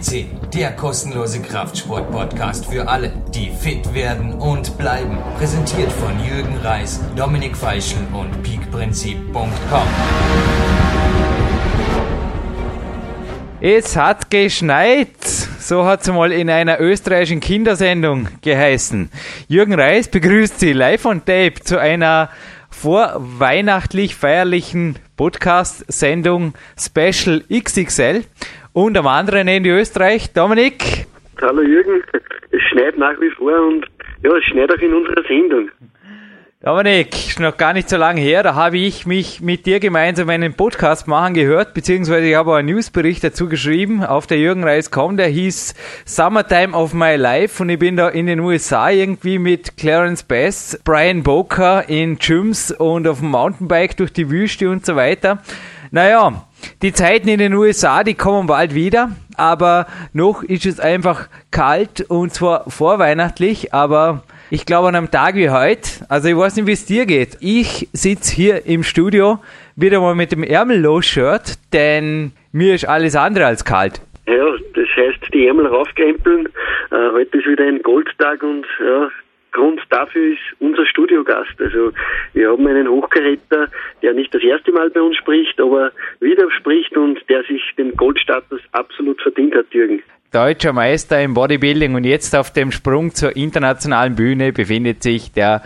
CC, der kostenlose Kraftsport-Podcast für alle, die fit werden und bleiben. Präsentiert von Jürgen Reis, Dominik Feischl und peakprinzip.com. Es hat geschneit. So hat es mal in einer österreichischen Kindersendung geheißen. Jürgen Reis begrüßt Sie live on tape zu einer vorweihnachtlich feierlichen Podcast-Sendung Special XXL und am anderen Ende Österreich, Dominik. Hallo Jürgen, es schneit nach wie vor und ja, es schneit auch in unserer Sendung. Dominik, ist noch gar nicht so lange her, da habe ich mich mit dir gemeinsam einen Podcast machen gehört, beziehungsweise ich habe einen Newsbericht dazu geschrieben auf der Jürgen Reis.com, der hieß Summertime of My Life und ich bin da in den USA irgendwie mit Clarence Bass, Brian Boker in Gyms und auf dem Mountainbike durch die Wüste und so weiter. Naja, die Zeiten in den USA, die kommen bald wieder, aber noch ist es einfach kalt und zwar vorweihnachtlich, aber ich glaube an einem Tag wie heute, also ich weiß nicht, wie es dir geht. Ich sitze hier im Studio wieder mal mit dem Ärmellos-Shirt, denn mir ist alles andere als kalt. Ja, das heißt, die Ärmel raufkrempeln. Äh, heute ist wieder ein Goldtag und ja, Grund dafür ist unser Studiogast. Also wir haben einen Hochkaräter, der nicht das erste Mal bei uns spricht, aber wieder spricht und der sich den Goldstatus absolut verdient hat, Jürgen deutscher Meister im Bodybuilding und jetzt auf dem Sprung zur internationalen Bühne befindet sich der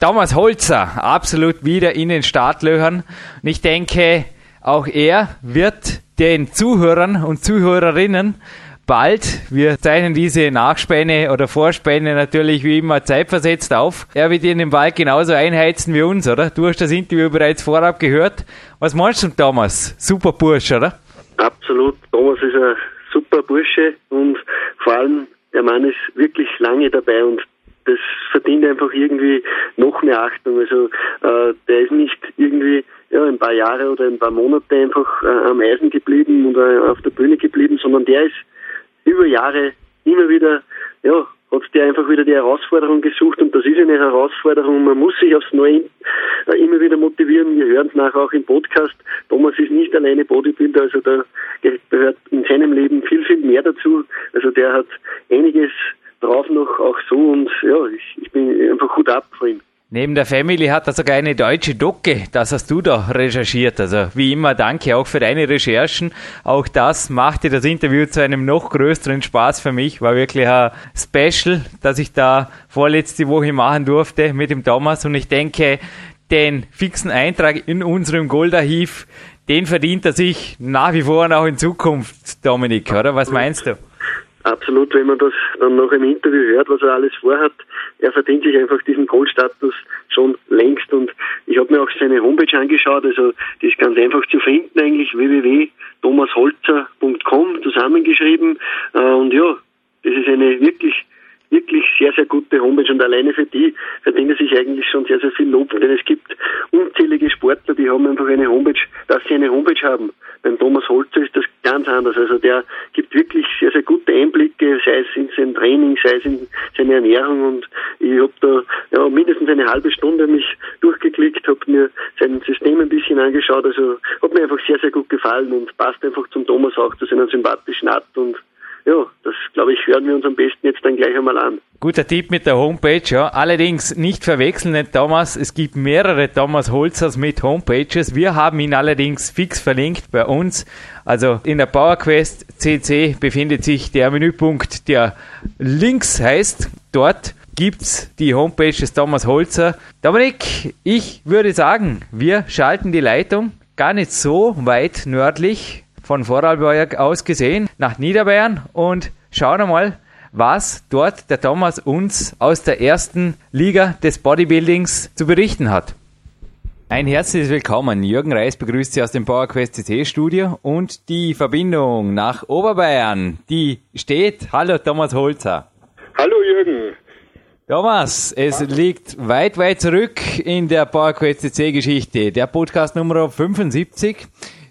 Thomas Holzer absolut wieder in den Startlöchern. Und ich denke, auch er wird den Zuhörern und Zuhörerinnen bald, wir zeichnen diese Nachspäne oder Vorspäne natürlich wie immer zeitversetzt auf. Er wird in den Wald genauso einheizen wie uns, oder? Du hast das Interview bereits vorab gehört. Was meinst du, Thomas? Super Bursch, oder? Absolut. Thomas ist ein super Bursche und vor allem der Mann ist wirklich lange dabei und das verdient einfach irgendwie noch mehr Achtung. Also äh, der ist nicht irgendwie ja, ein paar Jahre oder ein paar Monate einfach äh, am Eisen geblieben oder auf der Bühne geblieben, sondern der ist über Jahre immer wieder ja, hat der einfach wieder die Herausforderung gesucht und das ist eine Herausforderung. Man muss sich aufs Neue äh, immer wieder motivieren. Wir hören es nachher auch im Podcast. Thomas ist nicht alleine Bodybuilder, also da gehört in seinem Leben viel, viel mehr dazu. Also der hat einiges drauf noch auch so und ja, ich, ich bin einfach gut ab von ihm. Neben der Family hat er sogar eine deutsche Docke. Das hast du da recherchiert. Also wie immer, danke auch für deine Recherchen. Auch das machte das Interview zu einem noch größeren Spaß für mich. War wirklich ein Special, dass ich da vorletzte Woche machen durfte mit dem Thomas. Und ich denke, den fixen Eintrag in unserem Goldarchiv, den verdient er sich nach wie vor und auch in Zukunft, Dominik, oder? Was meinst du? Absolut, wenn man das dann noch im Interview hört, was er alles vorhat, er verdient sich einfach diesen Goldstatus schon längst. Und ich habe mir auch seine Homepage angeschaut, also die ist ganz einfach zu finden eigentlich, www.thomasholzer.com zusammengeschrieben. Äh, und ja, das ist eine wirklich wirklich sehr, sehr gute Homepage und alleine für die verdient er sich eigentlich schon sehr, sehr viel Lob, denn es gibt unzählige Sportler, die haben einfach eine Homepage, dass sie eine Homepage haben. Beim Thomas Holzer ist das ganz anders. Also der gibt wirklich sehr, sehr gute Einblicke, sei es in sein Training, sei es in seine Ernährung und ich habe da ja, mindestens eine halbe Stunde mich durchgeklickt, habe mir sein System ein bisschen angeschaut, also hat mir einfach sehr, sehr gut gefallen und passt einfach zum Thomas auch, zu seiner sympathischen Art und ja, das glaube ich, hören wir uns am besten jetzt dann gleich einmal an. Guter Tipp mit der Homepage, ja. Allerdings nicht verwechseln, nicht Thomas. Es gibt mehrere Thomas Holzers mit Homepages. Wir haben ihn allerdings fix verlinkt bei uns. Also in der PowerQuest CC befindet sich der Menüpunkt, der links heißt. Dort gibt's die Homepage des Thomas Holzer. Dominik, ich würde sagen, wir schalten die Leitung gar nicht so weit nördlich von Vorarlberg aus gesehen nach Niederbayern und schauen einmal, was dort der Thomas uns aus der ersten Liga des Bodybuildings zu berichten hat. Ein herzliches Willkommen. Jürgen Reis begrüßt Sie aus dem PowerQuest CC Studio und die Verbindung nach Oberbayern, die steht. Hallo Thomas Holzer. Hallo Jürgen. Thomas, es liegt weit, weit zurück in der PowerQuest CC Geschichte. Der Podcast Nummer 75.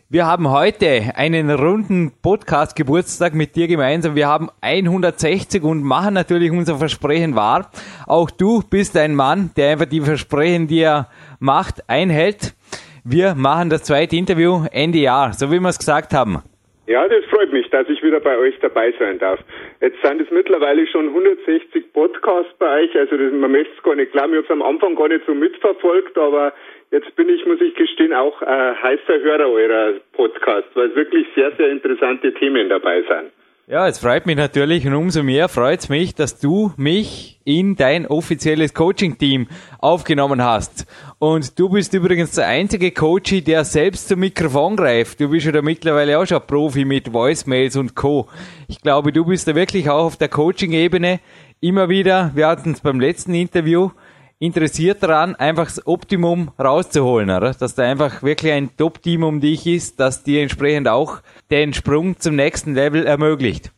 Wir haben heute einen runden Podcast-Geburtstag mit dir gemeinsam. Wir haben 160 und machen natürlich unser Versprechen wahr. Auch du bist ein Mann, der einfach die Versprechen, die er macht, einhält. Wir machen das zweite Interview Ende Jahr, so wie wir es gesagt haben. Ja, das freut mich, dass ich wieder bei euch dabei sein darf. Jetzt sind es mittlerweile schon 160 Podcasts bei euch, also das, man möchte es gar nicht glauben, ich habe es am Anfang gar nicht so mitverfolgt, aber jetzt bin ich, muss ich gestehen, auch ein heißer Hörer eurer Podcasts, weil wirklich sehr, sehr interessante Themen dabei sind. Ja, es freut mich natürlich und umso mehr freut es mich, dass du mich in dein offizielles Coaching-Team aufgenommen hast. Und du bist übrigens der einzige Coach, der selbst zum Mikrofon greift. Du bist ja da mittlerweile auch schon Profi mit Voicemails und Co. Ich glaube, du bist da wirklich auch auf der Coaching-Ebene immer wieder, wir hatten es beim letzten Interview, interessiert daran, einfach das Optimum rauszuholen, oder? Dass da einfach wirklich ein Top-Team um dich ist, das dir entsprechend auch den Sprung zum nächsten Level ermöglicht.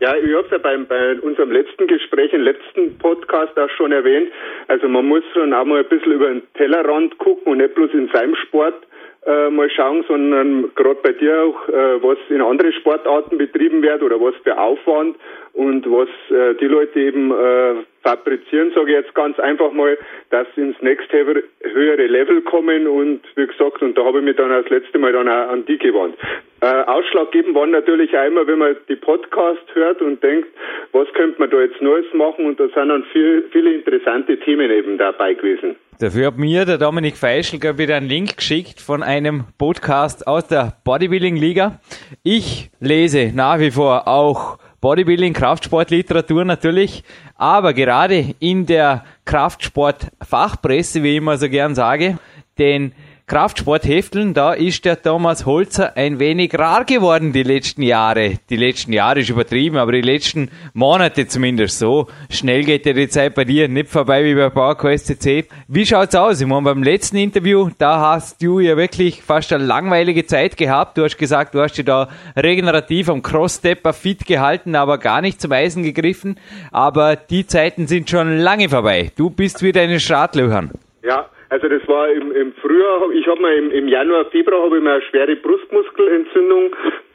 Ja, ich habe es ja beim, bei unserem letzten Gespräch, im letzten Podcast auch schon erwähnt. Also man muss schon auch mal ein bisschen über den Tellerrand gucken und nicht bloß in seinem Sport äh, mal schauen, sondern gerade bei dir auch, äh, was in andere Sportarten betrieben wird oder was für Aufwand und was äh, die Leute eben äh, fabrizieren, sage ich jetzt ganz einfach mal, dass sie ins nächste höhere Level kommen und wie gesagt, und da habe ich mich dann das letzte Mal dann auch an die gewandt. Äh, ausschlaggebend war natürlich auch immer, wenn man die Podcast hört und denkt, was könnte man da jetzt Neues machen und da sind dann viel, viele interessante Themen eben dabei gewesen. Dafür hat mir der Dominik Feischl wieder einen Link geschickt von einem Podcast aus der Bodybuilding Liga. Ich lese nach wie vor auch Bodybuilding, Kraftsportliteratur natürlich, aber gerade in der Kraftsport-Fachpresse, wie ich immer so gern sage, den Kraftsporthefteln, da ist der Thomas Holzer ein wenig rar geworden die letzten Jahre. Die letzten Jahre ist übertrieben, aber die letzten Monate zumindest so. Schnell geht ja die Zeit bei dir nicht vorbei wie bei PowerQuest CC. Wie schaut's aus? Ich meine, beim letzten Interview, da hast du ja wirklich fast eine langweilige Zeit gehabt. Du hast gesagt, du hast dich da regenerativ am Cross-Stepper fit gehalten, aber gar nicht zum Eisen gegriffen. Aber die Zeiten sind schon lange vorbei. Du bist wieder in den Startlöchern. Ja, also das war im, im Frühjahr, ich habe mir im, im Januar, Februar habe ich mir eine schwere Brustmuskelentzündung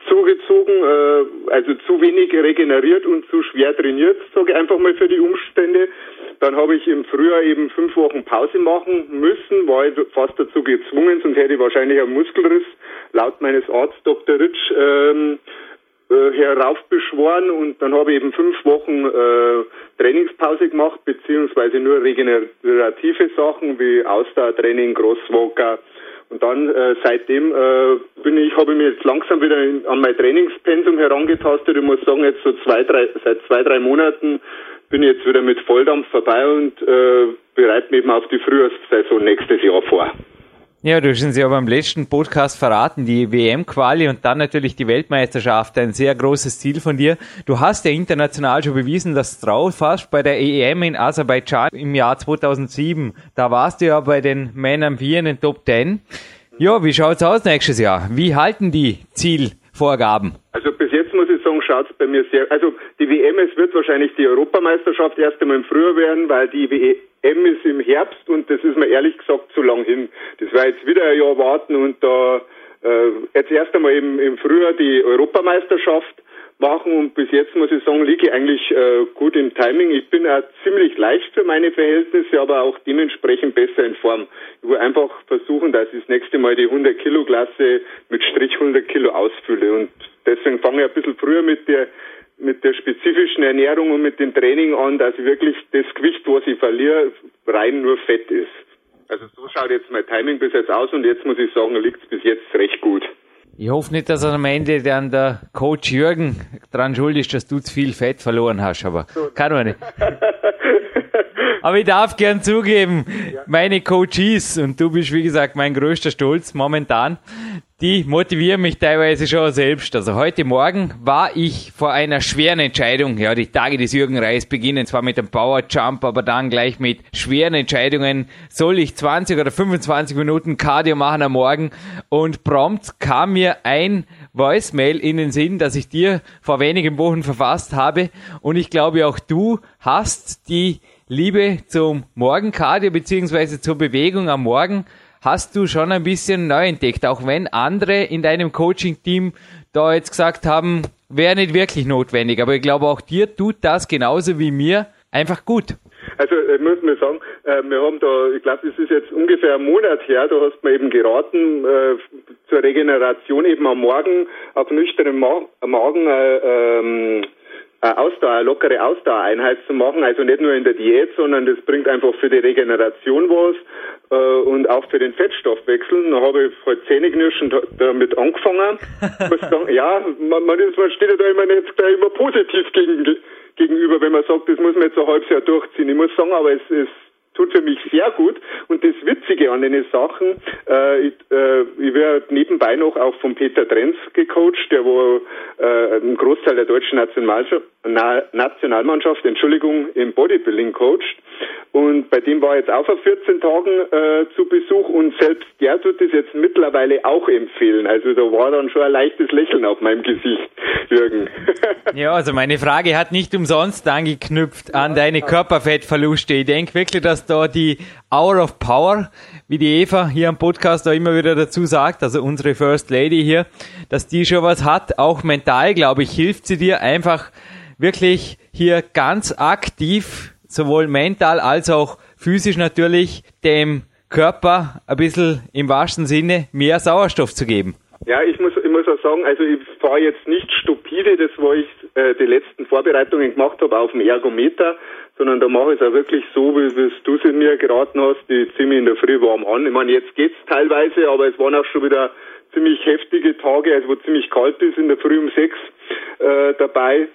zugezogen, äh, also zu wenig regeneriert und zu schwer trainiert, sage ich einfach mal für die Umstände. Dann habe ich im Frühjahr eben fünf Wochen Pause machen müssen, war ich fast dazu gezwungen, sonst hätte ich wahrscheinlich einen Muskelriss, laut meines Arztes Dr. Ritsch, ähm, äh, heraufbeschworen und dann habe ich eben fünf Wochen äh, Trainingspause gemacht, beziehungsweise nur regenerative Sachen wie Ausdauertraining, Crosswalker. Und dann äh, seitdem äh, bin ich, habe ich mich jetzt langsam wieder in, an mein Trainingspensum herangetastet. Ich muss sagen, jetzt so zwei, drei, seit zwei, drei Monaten bin ich jetzt wieder mit Volldampf vorbei und äh, bereite mich eben auf die Frühjahrssaison nächstes Jahr vor. Ja, du hast uns ja beim letzten Podcast verraten, die WM-Quali und dann natürlich die Weltmeisterschaft, ein sehr großes Ziel von dir. Du hast ja international schon bewiesen, dass du drauf hast bei der EM in Aserbaidschan im Jahr 2007. Da warst du ja bei den Männern 4 in den Top 10. Ja, wie schaut's aus nächstes Jahr? Wie halten die Zielvorgaben? Also muss ich sagen, schaut's bei mir sehr, also die WM, es wird wahrscheinlich die Europameisterschaft erst einmal im Frühjahr werden, weil die WM ist im Herbst und das ist mir ehrlich gesagt zu lang hin. Das war jetzt wieder ein Jahr warten und da äh, jetzt erst einmal im, im Frühjahr die Europameisterschaft machen und bis jetzt muss ich sagen, liege ich eigentlich äh, gut im Timing. Ich bin auch ziemlich leicht für meine Verhältnisse, aber auch dementsprechend besser in Form. Ich will einfach versuchen, dass ich das nächste Mal die 100 Kilo Klasse mit Strich 100 Kilo ausfülle und deswegen fange ich ein bisschen früher mit der mit der spezifischen Ernährung und mit dem Training an, dass wirklich das Gewicht, was ich verliere, rein nur Fett ist. Also so schaut jetzt mein Timing bis jetzt aus und jetzt muss ich sagen, liegt es bis jetzt recht gut. Ich hoffe nicht, dass am Ende dann der Coach Jürgen dran schuld ist, dass du zu viel Fett verloren hast, aber kann man nicht. aber ich darf gern zugeben, meine Coaches, und du bist wie gesagt mein größter Stolz momentan, die motivieren mich teilweise schon selbst. Also heute Morgen war ich vor einer schweren Entscheidung. Ja, die Tage des Jürgen Reis beginnen zwar mit dem Power Jump, aber dann gleich mit schweren Entscheidungen. Soll ich 20 oder 25 Minuten Cardio machen am Morgen? Und prompt kam mir ein Voicemail in den Sinn, dass ich dir vor wenigen Wochen verfasst habe. Und ich glaube auch du hast die Liebe zum Morgencardio beziehungsweise zur Bewegung am Morgen hast du schon ein bisschen neu entdeckt, auch wenn andere in deinem Coaching-Team da jetzt gesagt haben, wäre nicht wirklich notwendig. Aber ich glaube, auch dir tut das genauso wie mir einfach gut. Also ich muss mir sagen, äh, wir haben da, ich glaube, das ist jetzt ungefähr ein Monat her, da hast du mir eben geraten, äh, zur Regeneration eben am Morgen auf nüchternen Ma Magen äh, ähm, Ausdauer, eine lockere Ausdauereinheit zu machen, also nicht nur in der Diät, sondern das bringt einfach für die Regeneration was äh, und auch für den Fettstoffwechsel. Da habe ich halt Zähneknirschen damit angefangen. sagen, ja, man, man, ist, man steht ja da immer nicht da immer positiv gegen, gegenüber, wenn man sagt, das muss man jetzt ein halbes Jahr durchziehen. Ich muss sagen, aber es, es tut für mich sehr gut. Und das Witzige an den Sachen, äh, ich, äh, ich werde nebenbei noch auch von Peter Trenz gecoacht, der wo äh, einen Großteil der deutschen Nationalmannschaft, Nationalmannschaft, Entschuldigung, im Bodybuilding coacht. Und bei dem war jetzt auch vor 14 Tagen äh, zu Besuch und selbst der tut es jetzt mittlerweile auch empfehlen. Also da war dann schon ein leichtes Lächeln auf meinem Gesicht, Jürgen. ja, also meine Frage hat nicht umsonst angeknüpft an deine Körperfettverluste. Ich denke wirklich, dass da die Hour of Power, wie die Eva hier am Podcast da immer wieder dazu sagt, also unsere First Lady hier, dass die schon was hat. Auch mental, glaube ich, hilft sie dir einfach wirklich hier ganz aktiv, sowohl mental als auch physisch natürlich, dem Körper ein bisschen im wahrsten Sinne mehr Sauerstoff zu geben. Ja, ich muss, ich muss auch sagen, also ich fahre jetzt nicht stupide, das wo ich äh, die letzten Vorbereitungen gemacht habe auf dem Ergometer, sondern da mache ich es auch wirklich so, wie, wie du es mir geraten hast, die ziehe mich in der Früh warm an. Ich meine, jetzt geht's teilweise, aber es waren auch schon wieder ziemlich heftige Tage, also wo ziemlich kalt ist in der Früh um sechs äh, dabei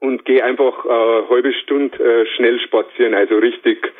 und gehe einfach äh, halbe Stunde äh, schnell spazieren, also richtig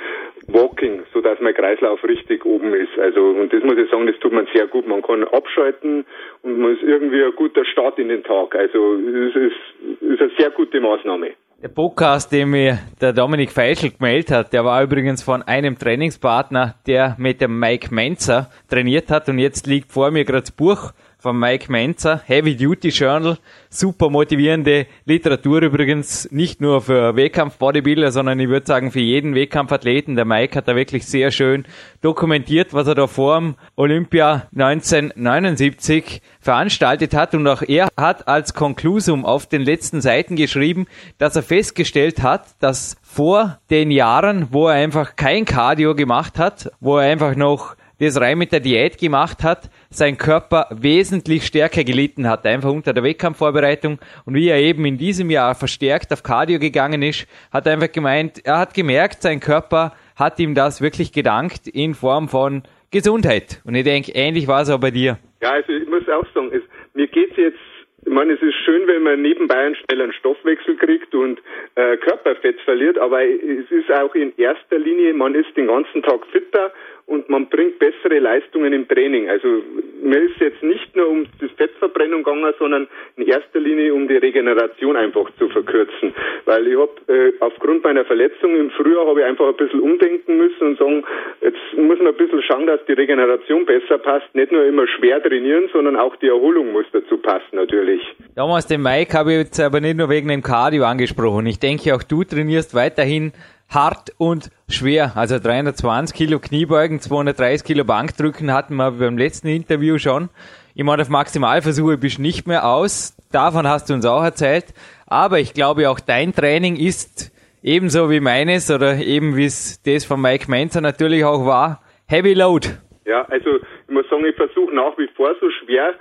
Walking, so dass mein Kreislauf richtig oben ist. Also und das muss ich sagen, das tut man sehr gut. Man kann abschalten und man ist irgendwie ein guter Start in den Tag. Also es ist, ist eine sehr gute Maßnahme. Der Podcast, den mir der Dominik Feischl gemeldet hat, der war übrigens von einem Trainingspartner, der mit dem Mike Menzer trainiert hat. Und jetzt liegt vor mir gerade das Buch von Mike Menzer, Heavy Duty Journal, super motivierende Literatur übrigens, nicht nur für Wettkampf-Bodybuilder, sondern ich würde sagen für jeden Wettkampfathleten. Der Mike hat da wirklich sehr schön dokumentiert, was er da vor dem Olympia 1979 veranstaltet hat und auch er hat als Konklusum auf den letzten Seiten geschrieben, dass er festgestellt hat, dass vor den Jahren, wo er einfach kein Cardio gemacht hat, wo er einfach noch das rein mit der Diät gemacht hat, sein Körper wesentlich stärker gelitten hat, einfach unter der Wettkampfvorbereitung. Und wie er eben in diesem Jahr verstärkt auf Cardio gegangen ist, hat er einfach gemeint, er hat gemerkt, sein Körper hat ihm das wirklich gedankt in Form von Gesundheit. Und ich denke, ähnlich war es auch bei dir. Ja, also ich muss auch sagen, es, mir geht's jetzt ich meine, es ist schön, wenn man nebenbei einen schnellen Stoffwechsel kriegt und äh, Körperfett verliert, aber es ist auch in erster Linie, man ist den ganzen Tag fitter und man bringt bessere Leistungen im Training. Also mir ist jetzt nicht nur um das Fettverbrennung gegangen, sondern in erster Linie um die Regeneration einfach zu verkürzen. Weil ich habe äh, aufgrund meiner Verletzung im Frühjahr habe ich einfach ein bisschen umdenken müssen und sagen, jetzt muss man ein bisschen schauen, dass die Regeneration besser passt. Nicht nur immer schwer trainieren, sondern auch die Erholung muss dazu passen natürlich. Damals den Mike habe ich jetzt aber nicht nur wegen dem Cardio angesprochen. Ich denke auch du trainierst weiterhin hart und schwer. Also 320 Kilo Kniebeugen, 230 Kilo Bankdrücken hatten wir beim letzten Interview schon. Ich meine, auf Maximalversuche bist du nicht mehr aus. Davon hast du uns auch erzählt. Aber ich glaube auch dein Training ist ebenso wie meines oder eben wie es das von Mike Menzer natürlich auch war. Heavy Load. Ja, also ich muss sagen, ich versuche nach wie vor so schwer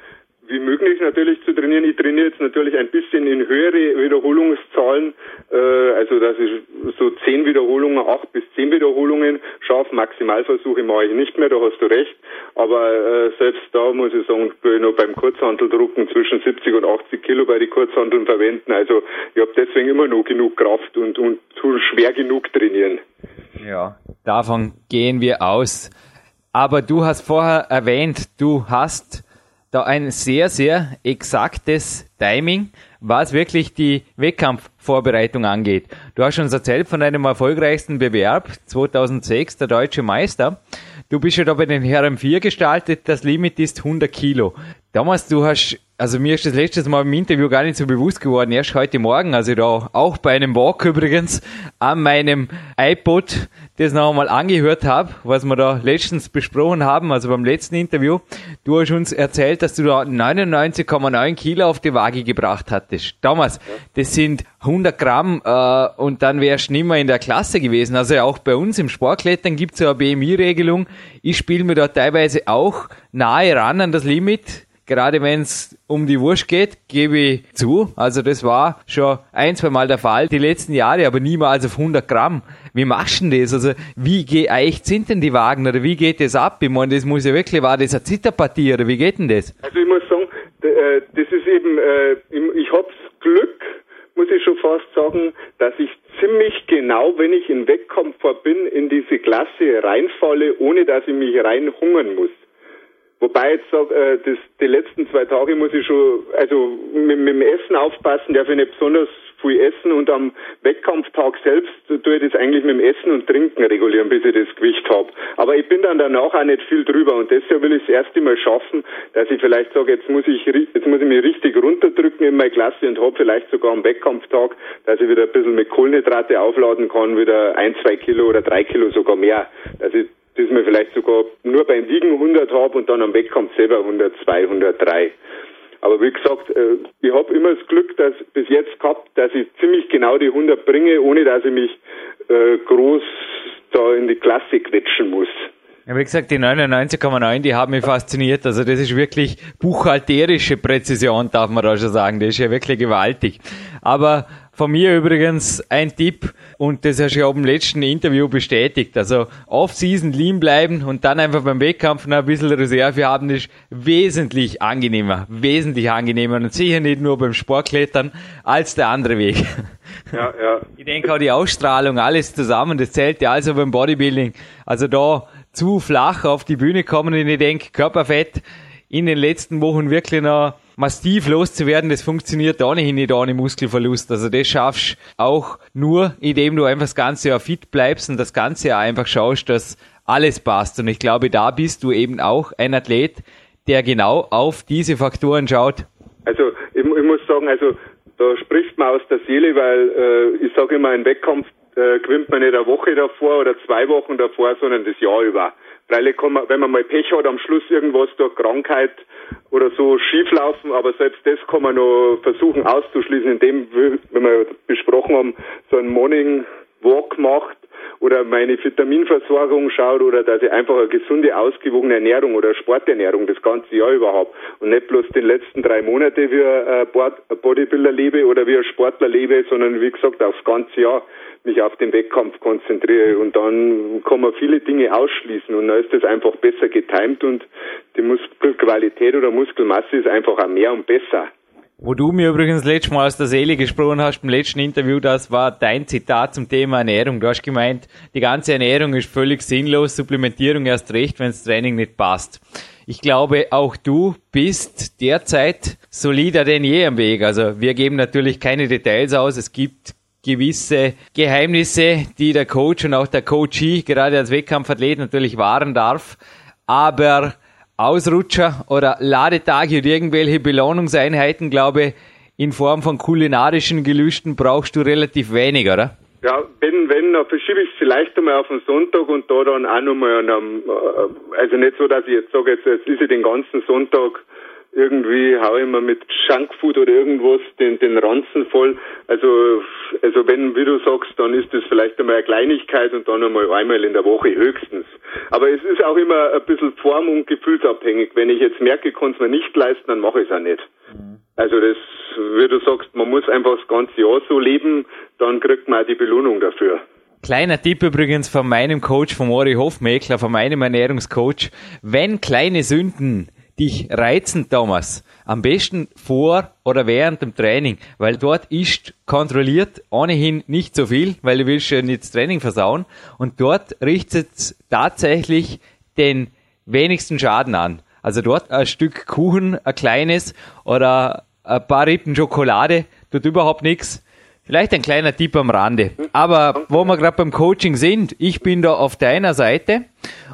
wie möglich natürlich zu trainieren. Ich trainiere jetzt natürlich ein bisschen in höhere Wiederholungszahlen, äh, also dass ich so zehn Wiederholungen, acht bis zehn Wiederholungen schaffe. Maximalversuche mache ich nicht mehr, da hast du recht. Aber äh, selbst da muss ich sagen, ich noch beim Kurzhanteldrucken zwischen 70 und 80 Kilo bei den Kurzhanteln verwenden. Also ich habe deswegen immer noch genug Kraft und, und schwer genug trainieren. Ja, davon gehen wir aus. Aber du hast vorher erwähnt, du hast da ein sehr, sehr exaktes Timing, was wirklich die Wettkampfvorbereitung angeht. Du hast uns erzählt von deinem erfolgreichsten Bewerb 2006, der Deutsche Meister. Du bist ja da bei den Herren 4 gestaltet, das Limit ist 100 Kilo. Damals, du hast also mir ist das letztes Mal im Interview gar nicht so bewusst geworden, erst heute Morgen, also da auch bei einem Walk übrigens an meinem iPod das noch einmal angehört habe, was wir da letztens besprochen haben, also beim letzten Interview. Du hast uns erzählt, dass du da 99,9 Kilo auf die Waage gebracht hattest. Damals, das sind 100 Gramm äh, und dann wärst du nicht mehr in der Klasse gewesen. Also auch bei uns im Sportklettern gibt es ja eine BMI-Regelung. Ich spiele mir da teilweise auch nahe ran an das Limit gerade wenn es um die Wurst geht, gebe ich zu. Also das war schon ein, zwei Mal der Fall die letzten Jahre, aber niemals auf 100 Gramm. Wie machst du denn das? Also wie geeicht sind denn die Wagen oder wie geht das ab? Ich meine, das muss ja wirklich, war das eine Zitterpartie oder wie geht denn das? Also ich muss sagen, äh, das ist eben, äh, ich hab's Glück, muss ich schon fast sagen, dass ich ziemlich genau, wenn ich in Wettkampf bin, in diese Klasse reinfalle, ohne dass ich mich reinhungern muss. Wobei jetzt sag, äh, das, die letzten zwei Tage muss ich schon, also mit, mit dem Essen aufpassen, darf ich nicht besonders viel essen und am Wettkampftag selbst tue ich das eigentlich mit dem Essen und Trinken regulieren, bis ich das Gewicht habe. Aber ich bin dann danach auch nicht viel drüber und deshalb will ich das erste Mal schaffen, dass ich vielleicht sage, jetzt muss ich jetzt muss ich mich richtig runterdrücken in meine Klasse und habe vielleicht sogar am Wettkampftag, dass ich wieder ein bisschen mit Kohlenhydrate aufladen kann, wieder ein, zwei Kilo oder drei Kilo sogar mehr, dass ich das mir vielleicht sogar nur beim Wiegen 100 habe und dann am Wettkampf selber 100, 200, 3. Aber wie gesagt, äh, ich habe immer das Glück, dass bis jetzt gehabt, dass ich ziemlich genau die 100 bringe, ohne dass ich mich äh, groß da in die Klasse quetschen muss. Ja, wie gesagt, die 99,9, die haben mich fasziniert. Also das ist wirklich buchhalterische Präzision, darf man da schon sagen. Das ist ja wirklich gewaltig. Aber von mir übrigens ein Tipp und das hast du ja auch im letzten Interview bestätigt. Also Off-Season lean bleiben und dann einfach beim Wettkampf noch ein bisschen Reserve haben, ist wesentlich angenehmer. Wesentlich angenehmer und sicher nicht nur beim Sportklettern als der andere Weg. Ja, ja. Ich denke auch die Ausstrahlung, alles zusammen, das zählt ja also beim Bodybuilding. Also da zu flach auf die Bühne kommen und ich denke, Körperfett in den letzten Wochen wirklich noch massiv loszuwerden, das funktioniert ohnehin nicht ohne Muskelverlust. Also das schaffst auch nur, indem du einfach das ganze Jahr fit bleibst und das ganze Jahr einfach schaust, dass alles passt. Und ich glaube, da bist du eben auch ein Athlet, der genau auf diese Faktoren schaut. Also ich, ich muss sagen, also da spricht man aus der Seele, weil äh, ich sage immer, ein Wettkampf äh, gewinnt man nicht eine Woche davor oder zwei Wochen davor, sondern das Jahr über. Freilich kann man, wenn man mal Pech hat, am Schluss irgendwas durch Krankheit oder so schieflaufen, aber selbst das kann man noch versuchen auszuschließen, indem, wenn wir besprochen haben, so einen Morning Walk macht oder meine Vitaminversorgung schaut oder dass ich einfach eine gesunde, ausgewogene Ernährung oder Sporternährung das ganze Jahr überhaupt und nicht bloß den letzten drei Monate wie ein Bodybuilder lebe oder wie ein Sportler lebe, sondern wie gesagt aufs ganze Jahr mich auf den Wettkampf konzentriere. Und dann kann man viele Dinge ausschließen. Und dann ist das einfach besser getimt und die Muskelqualität oder Muskelmasse ist einfach auch mehr und besser. Wo du mir übrigens letztes Mal aus der Seele gesprochen hast im letzten Interview, das war dein Zitat zum Thema Ernährung. Du hast gemeint, die ganze Ernährung ist völlig sinnlos, Supplementierung erst recht, wenn das Training nicht passt. Ich glaube, auch du bist derzeit solider denn je am Weg. Also wir geben natürlich keine Details aus. Es gibt gewisse Geheimnisse, die der Coach und auch der Coachee gerade als Wettkampfathlet natürlich wahren darf. Aber Ausrutscher oder Ladetage und irgendwelche Belohnungseinheiten, glaube ich, in Form von kulinarischen Gelüsten brauchst du relativ wenig, oder? Ja, wenn, wenn, dann verschiebe ich es vielleicht einmal auf den Sonntag und da dann auch nochmal äh, also nicht so, dass ich jetzt sage, jetzt, jetzt ist ich den ganzen Sonntag irgendwie hau ich mir mit Junkfood oder irgendwas den, den Ranzen voll. Also, also wenn, wie du sagst, dann ist das vielleicht einmal eine Kleinigkeit und dann einmal einmal in der Woche höchstens. Aber es ist auch immer ein bisschen form- und gefühlsabhängig. Wenn ich jetzt merke, ich kann es mir nicht leisten, dann mache ich es auch nicht. Mhm. Also das, wie du sagst, man muss einfach das ganze Jahr so leben, dann kriegt man auch die Belohnung dafür. Kleiner Tipp übrigens von meinem Coach, von Mori Hofmeckler, von meinem Ernährungscoach. Wenn kleine Sünden dich reizen, Thomas. Am besten vor oder während dem Training, weil dort ist kontrolliert ohnehin nicht so viel, weil du willst ja nicht das Training versauen. Und dort richtet es tatsächlich den wenigsten Schaden an. Also dort ein Stück Kuchen, ein kleines oder ein paar Rippen Schokolade, tut überhaupt nichts. Vielleicht ein kleiner Tipp am Rande. Aber wo wir gerade beim Coaching sind, ich bin da auf deiner Seite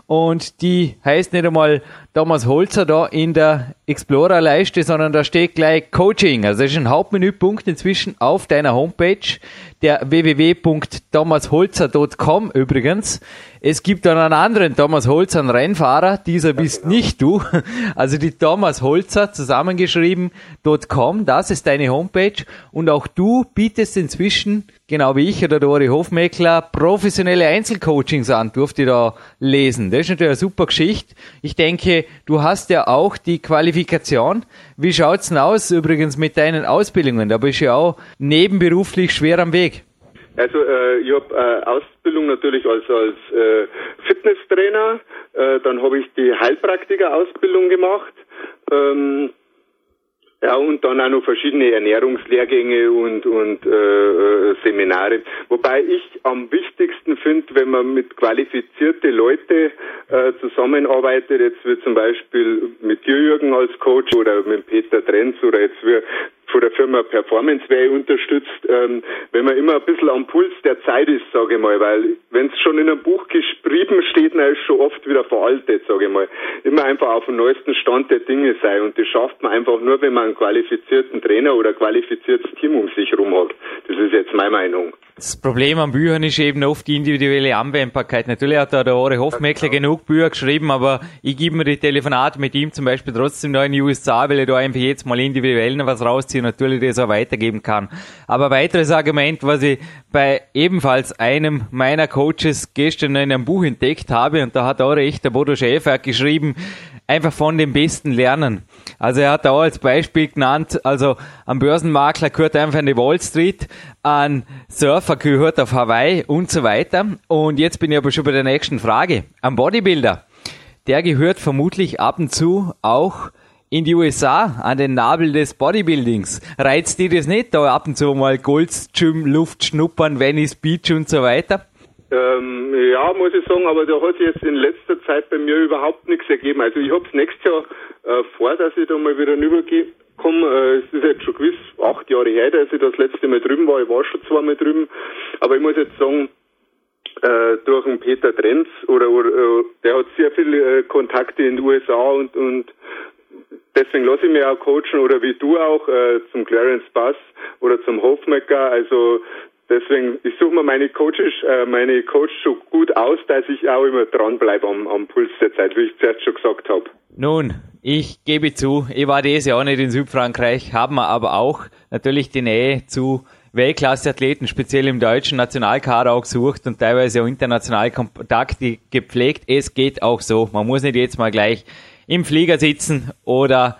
und die heißt nicht einmal Thomas Holzer da in der Explorer-Leiste, sondern da steht gleich Coaching. Also das ist ein Hauptmenüpunkt inzwischen auf deiner Homepage, der www.thomasholzer.com übrigens. Es gibt dann einen anderen Thomas Holzer, einen Rennfahrer, dieser bist genau. nicht du. Also die Thomas Holzer zusammengeschrieben.com, das ist deine Homepage und auch du bietest inzwischen, genau wie ich oder der Uri Hofmeckler, professionelle Einzelcoachings an, durfte ich da lesen. Das ist natürlich eine super Geschichte. Ich denke, du hast ja auch die Qualifikation. Wie schaut's denn aus übrigens mit deinen Ausbildungen? Da bist du ja auch nebenberuflich schwer am Weg. Also äh, ich habe äh, Ausbildung natürlich als, als äh, Fitnesstrainer, äh, dann habe ich die Heilpraktiker-Ausbildung gemacht. Ähm, ja, und dann auch noch verschiedene Ernährungslehrgänge und, und äh, äh Seminare. Wobei ich am wichtigsten finde, wenn man mit qualifizierte Leute äh, zusammenarbeitet, jetzt wie zum Beispiel mit dir, Jürgen, als Coach oder mit Peter Trenz oder jetzt wie von der Firma Performance Way unterstützt, ähm, wenn man immer ein bisschen am Puls der Zeit ist, sage ich mal, weil wenn es schon in einem Buch geschrieben steht, dann ist es schon oft wieder veraltet, sage ich mal. Immer einfach auf dem neuesten Stand der Dinge sein und das schafft man einfach nur, wenn man einen qualifizierten Trainer oder qualifiziertes Team um sich herum hat. Das ist jetzt meine Meinung. Das Problem an Büchern ist eben oft die individuelle Anwendbarkeit. Natürlich hat da der Ore Hofmeckler genau. genug Bücher geschrieben, aber ich gebe mir die Telefonate mit ihm zum Beispiel trotzdem noch in die USA, weil ich da einfach jetzt mal individuell noch was rausziehe und natürlich das auch weitergeben kann. Aber weiteres Argument, was ich bei ebenfalls einem meiner Coaches gestern in einem Buch entdeckt habe, und da hat auch recht, der Bodo Schäfer geschrieben, einfach von dem Besten lernen. Also er hat da auch als Beispiel genannt, also am Börsenmakler gehört einfach die Wall Street, an Surfer gehört auf Hawaii und so weiter. Und jetzt bin ich aber schon bei der nächsten Frage. Am Bodybuilder, der gehört vermutlich ab und zu auch in die USA an den Nabel des Bodybuildings. Reizt dir das nicht, da ab und zu mal Gold's Gym, Luft schnuppern, Venice Beach und so weiter? Ähm, ja, muss ich sagen, aber da hat sich jetzt in letzter Zeit bei mir überhaupt nichts ergeben. Also ich habe es nächstes Jahr äh, vor, dass ich da mal wieder rüberkomme. Äh, es ist jetzt schon gewiss acht Jahre her, dass ich das letzte Mal drüben war. Ich war schon zweimal drüben. Aber ich muss jetzt sagen, äh, durch den Peter Trenz oder, oder äh, der hat sehr viele äh, Kontakte in den USA und, und deswegen lasse ich mich auch coachen oder wie du auch äh, zum Clarence Bass oder zum Hofmecker. Also deswegen, ich suche mir meine Coaches, äh, meine Coach so gut aus, dass ich auch immer dranbleibe am, am Puls der Zeit, wie ich zuerst schon gesagt habe. Nun, ich gebe zu, ich war dieses Jahr nicht in Südfrankreich, haben wir aber auch natürlich die Nähe zu Weltklasse-Athleten, speziell im deutschen Nationalkader auch gesucht und teilweise auch international Kontakte gepflegt. Es geht auch so. Man muss nicht jetzt mal gleich im Flieger sitzen oder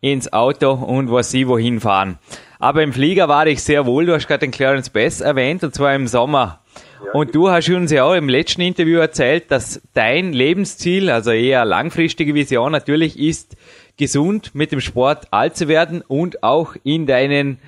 ins Auto und was sie wohin fahren. Aber im Flieger war ich sehr wohl. Du hast gerade den Clarence Bass erwähnt, und zwar im Sommer. Ja. Und du hast uns ja auch im letzten Interview erzählt, dass dein Lebensziel, also eher langfristige Vision natürlich ist, gesund mit dem Sport alt zu werden und auch in deinen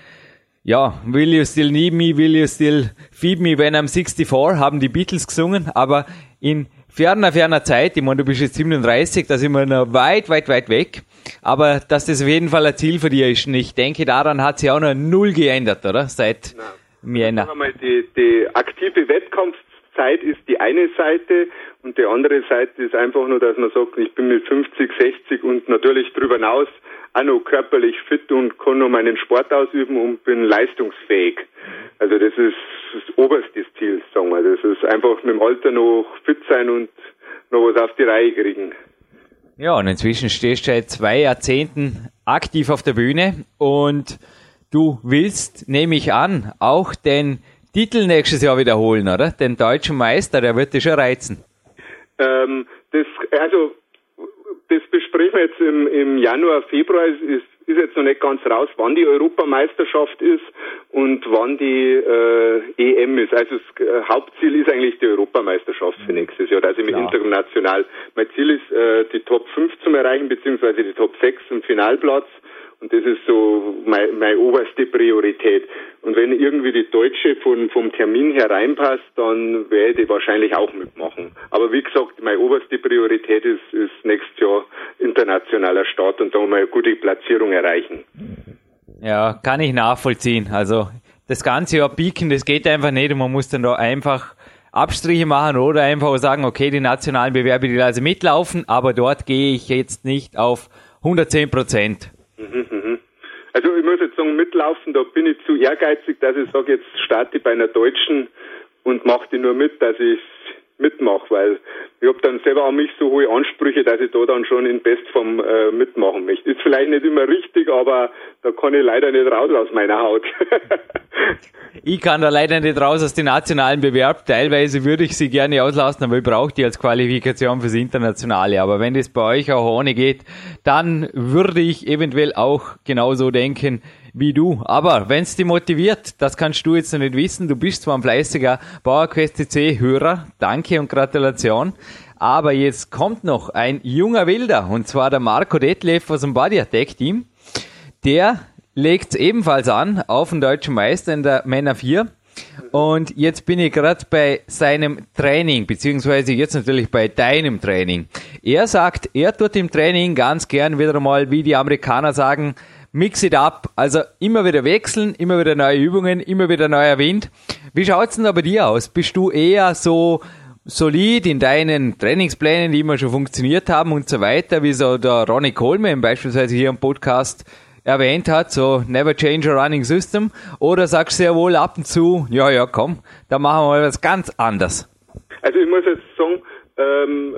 ja, Will You Still Need Me, Will You Still Feed Me When I'm 64 haben die Beatles gesungen, aber in ferner, ferner Zeit, ich meine, du bist jetzt 37, da sind wir noch weit, weit, weit weg. Aber dass das auf jeden Fall ein Ziel für dich ist. Und ich denke, daran hat sich auch noch null geändert, oder? Seit Nein. Jänner. Die, die aktive Wettkampfzeit ist die eine Seite und die andere Seite ist einfach nur, dass man sagt, ich bin mit 50, 60 und natürlich darüber hinaus auch noch körperlich fit und kann noch meinen Sport ausüben und bin leistungsfähig. Also das ist das oberste Ziel, sagen wir. Das ist einfach mit dem Alter noch fit sein und noch was auf die Reihe kriegen. Ja, und inzwischen stehst du seit zwei Jahrzehnten aktiv auf der Bühne und du willst, nehme ich an, auch den Titel nächstes Jahr wiederholen, oder? Den deutschen Meister, der wird dich schon reizen. Ähm, das, also, das besprechen wir jetzt im, im Januar, Februar. Ist ist jetzt noch nicht ganz raus, wann die Europameisterschaft ist und wann die äh, EM ist. Also das äh, Hauptziel ist eigentlich die Europameisterschaft für nächstes Jahr, also mit international. Mein Ziel ist, äh, die Top 5 zu erreichen, beziehungsweise die Top 6 im Finalplatz. Und das ist so meine, meine oberste Priorität. Und wenn irgendwie die Deutsche von, vom Termin her reinpasst, dann werde ich wahrscheinlich auch mitmachen. Aber wie gesagt, meine oberste Priorität ist, ist nächstes Jahr internationaler Start und da mal eine gute Platzierung erreichen. Ja, kann ich nachvollziehen. Also das ganze Jahr pieken, das geht einfach nicht und man muss dann da einfach Abstriche machen oder einfach sagen, okay, die nationalen Bewerbe, die lasse mitlaufen, aber dort gehe ich jetzt nicht auf 110 Prozent. Mhm. Also ich muss jetzt sagen, mitlaufen, da bin ich zu ehrgeizig, dass ich sage, jetzt starte ich bei einer Deutschen und mache die nur mit, dass ich mitmache, weil ich habe dann selber an mich so hohe Ansprüche, dass ich da dann schon in Bestform äh, mitmachen möchte. Ist vielleicht nicht immer richtig, aber da kann ich leider nicht raus aus meiner Haut. ich kann da leider nicht raus aus dem nationalen Bewerb. Teilweise würde ich sie gerne auslassen, aber ich brauche die als Qualifikation fürs Internationale. Aber wenn das bei euch auch ohne geht, dann würde ich eventuell auch genauso denken, wie du. Aber wenn es dich motiviert, das kannst du jetzt noch nicht wissen. Du bist zwar ein fleißiger PowerQuest CC Hörer. Danke und Gratulation. Aber jetzt kommt noch ein junger Wilder und zwar der Marco Detlef aus dem Body Attack Team. Der legt ebenfalls an auf den deutschen Meister in der Männer 4. Und jetzt bin ich gerade bei seinem Training, beziehungsweise jetzt natürlich bei deinem Training. Er sagt, er tut im Training ganz gern wieder mal, wie die Amerikaner sagen, mix it up. Also immer wieder wechseln, immer wieder neue Übungen, immer wieder neuer Wind. Wie schaut's denn da bei dir aus? Bist du eher so solid in deinen Trainingsplänen, die immer schon funktioniert haben und so weiter, wie so der Ronnie Coleman beispielsweise hier im Podcast erwähnt hat, so never change a running system, oder sagst du sehr wohl ab und zu, ja, ja, komm, da machen wir mal was ganz anderes? Also ich muss jetzt sagen, ähm,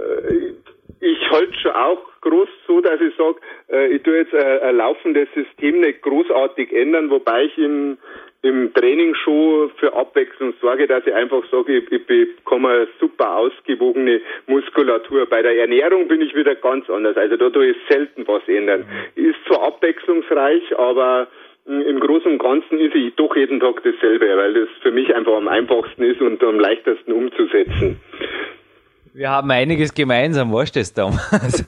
ich halte schon auch groß so, dass ich sage, äh, ich tue jetzt ein, ein laufendes System nicht großartig ändern, wobei ich im, im Training schon für Abwechslung sorge, dass ich einfach sage, ich, ich bekomme eine super ausgewogene Muskulatur. Bei der Ernährung bin ich wieder ganz anders. Also da tue ich selten was ändern. Ist zwar abwechslungsreich, aber hm, im Großen und Ganzen ist ich doch jeden Tag dasselbe, weil das für mich einfach am einfachsten ist und am leichtesten umzusetzen. Wir haben einiges gemeinsam, weißt du das damals?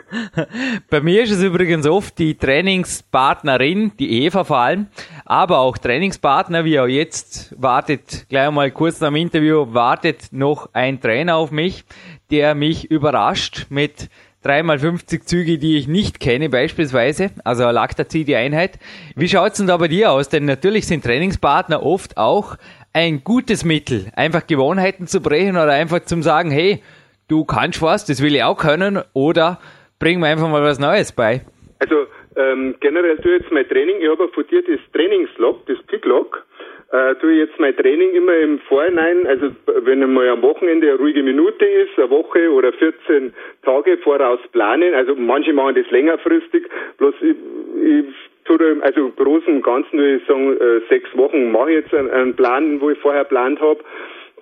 Bei mir ist es übrigens oft die Trainingspartnerin, die Eva vor allem, aber auch Trainingspartner, wie auch jetzt, wartet gleich mal kurz nach dem Interview, wartet noch ein Trainer auf mich, der mich überrascht mit dreimal 50 Züge, die ich nicht kenne, beispielsweise, also Lactazid die Einheit. Wie schaut's denn da bei dir aus? Denn natürlich sind Trainingspartner oft auch ein gutes Mittel, einfach Gewohnheiten zu brechen oder einfach zum sagen, hey, du kannst was, das will ich auch können, oder bring mir einfach mal was Neues bei. Also ähm, generell tue ich jetzt mein Training, ich habe von dir das Trainingslog, das Picklog, äh, tue ich jetzt mein Training immer im Vorhinein, also wenn einmal am Wochenende eine ruhige Minute ist, eine Woche oder 14 Tage voraus planen, also manche machen das längerfristig, bloß ich, ich tue, also im Großen und Ganzen würde ich sagen, äh, sechs Wochen mache ich jetzt einen, einen Plan, wo ich vorher geplant habe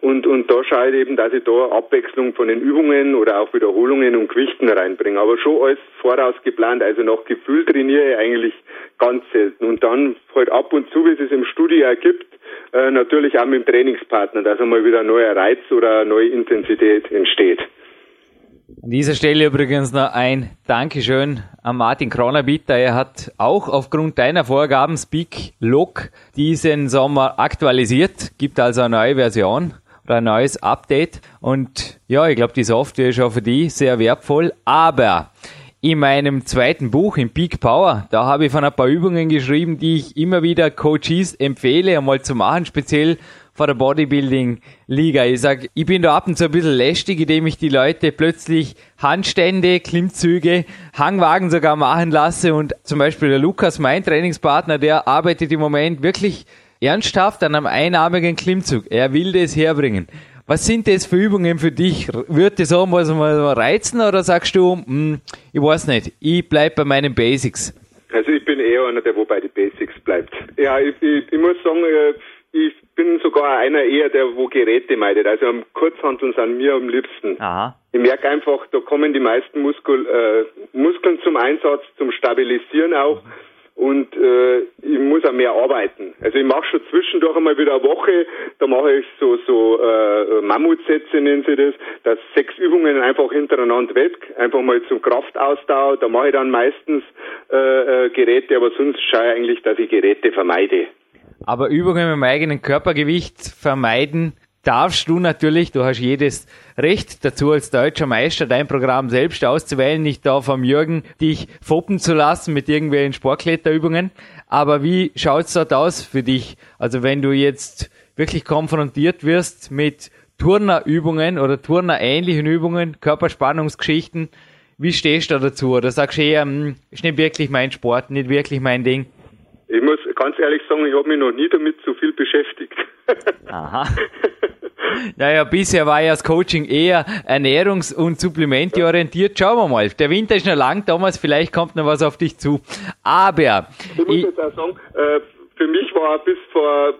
und, und da schaue ich eben, dass ich da Abwechslung von den Übungen oder auch Wiederholungen und Gewichten reinbringe. Aber schon alles voraus geplant. Also nach Gefühl trainiere ich eigentlich ganz selten. Und dann halt ab und zu, wie es es im Studio ergibt, äh, natürlich auch mit dem Trainingspartner, dass einmal wieder ein neuer Reiz oder eine neue Intensität entsteht. An dieser Stelle übrigens noch ein Dankeschön an Martin Kronerbitter. Er hat auch aufgrund deiner Vorgaben Speak Look diesen Sommer aktualisiert, gibt also eine neue Version oder ein neues Update. Und ja, ich glaube, die Software ist auch für die sehr wertvoll. Aber in meinem zweiten Buch, in Peak Power, da habe ich von ein paar Übungen geschrieben, die ich immer wieder Coaches empfehle, einmal zu machen, speziell vor der Bodybuilding-Liga. Ich sag, ich bin da ab und zu ein bisschen lästig, indem ich die Leute plötzlich Handstände, Klimmzüge, Hangwagen sogar machen lasse und zum Beispiel der Lukas, mein Trainingspartner, der arbeitet im Moment wirklich ernsthaft an einem einarmigen Klimmzug. Er will das herbringen. Was sind das für Übungen für dich? Wird das auch mal reizen oder sagst du, hm, ich weiß nicht, ich bleib bei meinen Basics? Also ich bin eher einer, der wo bei den Basics bleibt. Ja, ich, ich, ich muss sagen, äh, ich bin sogar einer eher, der wo Geräte meidet. Also am Kurzhanteln sind mir am liebsten. Aha. Ich merke einfach, da kommen die meisten Muskel, äh, Muskeln zum Einsatz, zum Stabilisieren auch. Und äh, ich muss auch mehr arbeiten. Also ich mache schon zwischendurch einmal wieder eine Woche, da mache ich so so äh, Mammutsätze nennen sie das, dass sechs Übungen einfach hintereinander weg, einfach mal zum Kraftausdauer, da mache ich dann meistens äh, äh, Geräte, aber sonst schaue ich eigentlich, dass ich Geräte vermeide. Aber Übungen mit dem eigenen Körpergewicht vermeiden darfst du natürlich, du hast jedes Recht dazu als deutscher Meister dein Programm selbst auszuwählen, nicht da vom Jürgen dich foppen zu lassen mit irgendwelchen Sportkletterübungen. Aber wie schaut's dort aus für dich? Also wenn du jetzt wirklich konfrontiert wirst mit Turnerübungen oder Turnerähnlichen Übungen, Körperspannungsgeschichten. Wie stehst du dazu? Oder sagst du eher, hm, ist nicht wirklich mein Sport, nicht wirklich mein Ding? Ich muss ganz ehrlich sagen, ich habe mich noch nie damit so viel beschäftigt. Aha. Naja, bisher war ja das Coaching eher ernährungs- und supplementeorientiert. Schauen wir mal. Der Winter ist noch lang, Thomas, vielleicht kommt noch was auf dich zu. Aber. Ich muss ich, jetzt auch sagen, äh, für mich war bis vor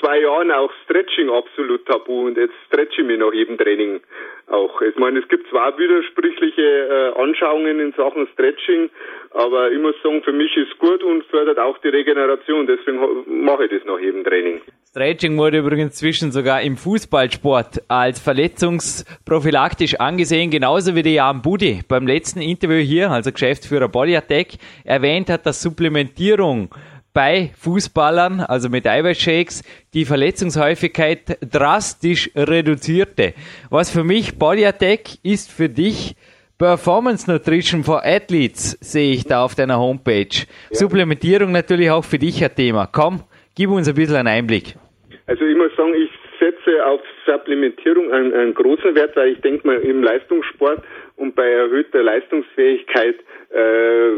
zwei Jahren auch Stretching absolut tabu und jetzt stretche ich mich nach jedem Training auch. Ich meine, es gibt zwar widersprüchliche äh, Anschauungen in Sachen Stretching, aber ich muss sagen, für mich ist gut und fördert auch die Regeneration. Deswegen mache ich das nach jedem Training. Stretching wurde übrigens zwischen sogar im Fußballsport als verletzungsprophylaktisch angesehen, genauso wie der Jan Budi beim letzten Interview hier, also Geschäftsführer Bodyattack, erwähnt hat, dass Supplementierung bei Fußballern, also mit Eiweißshakes, die Verletzungshäufigkeit drastisch reduzierte. Was für mich Bodyattack ist für dich Performance Nutrition for Athletes sehe ich da auf deiner Homepage. Ja. Supplementierung natürlich auch für dich ein Thema. Komm, gib uns ein bisschen einen Einblick. Also ich muss sagen, ich setze auf Supplementierung einen, einen großen Wert, weil ich denke mal im Leistungssport und bei erhöhter Leistungsfähigkeit äh,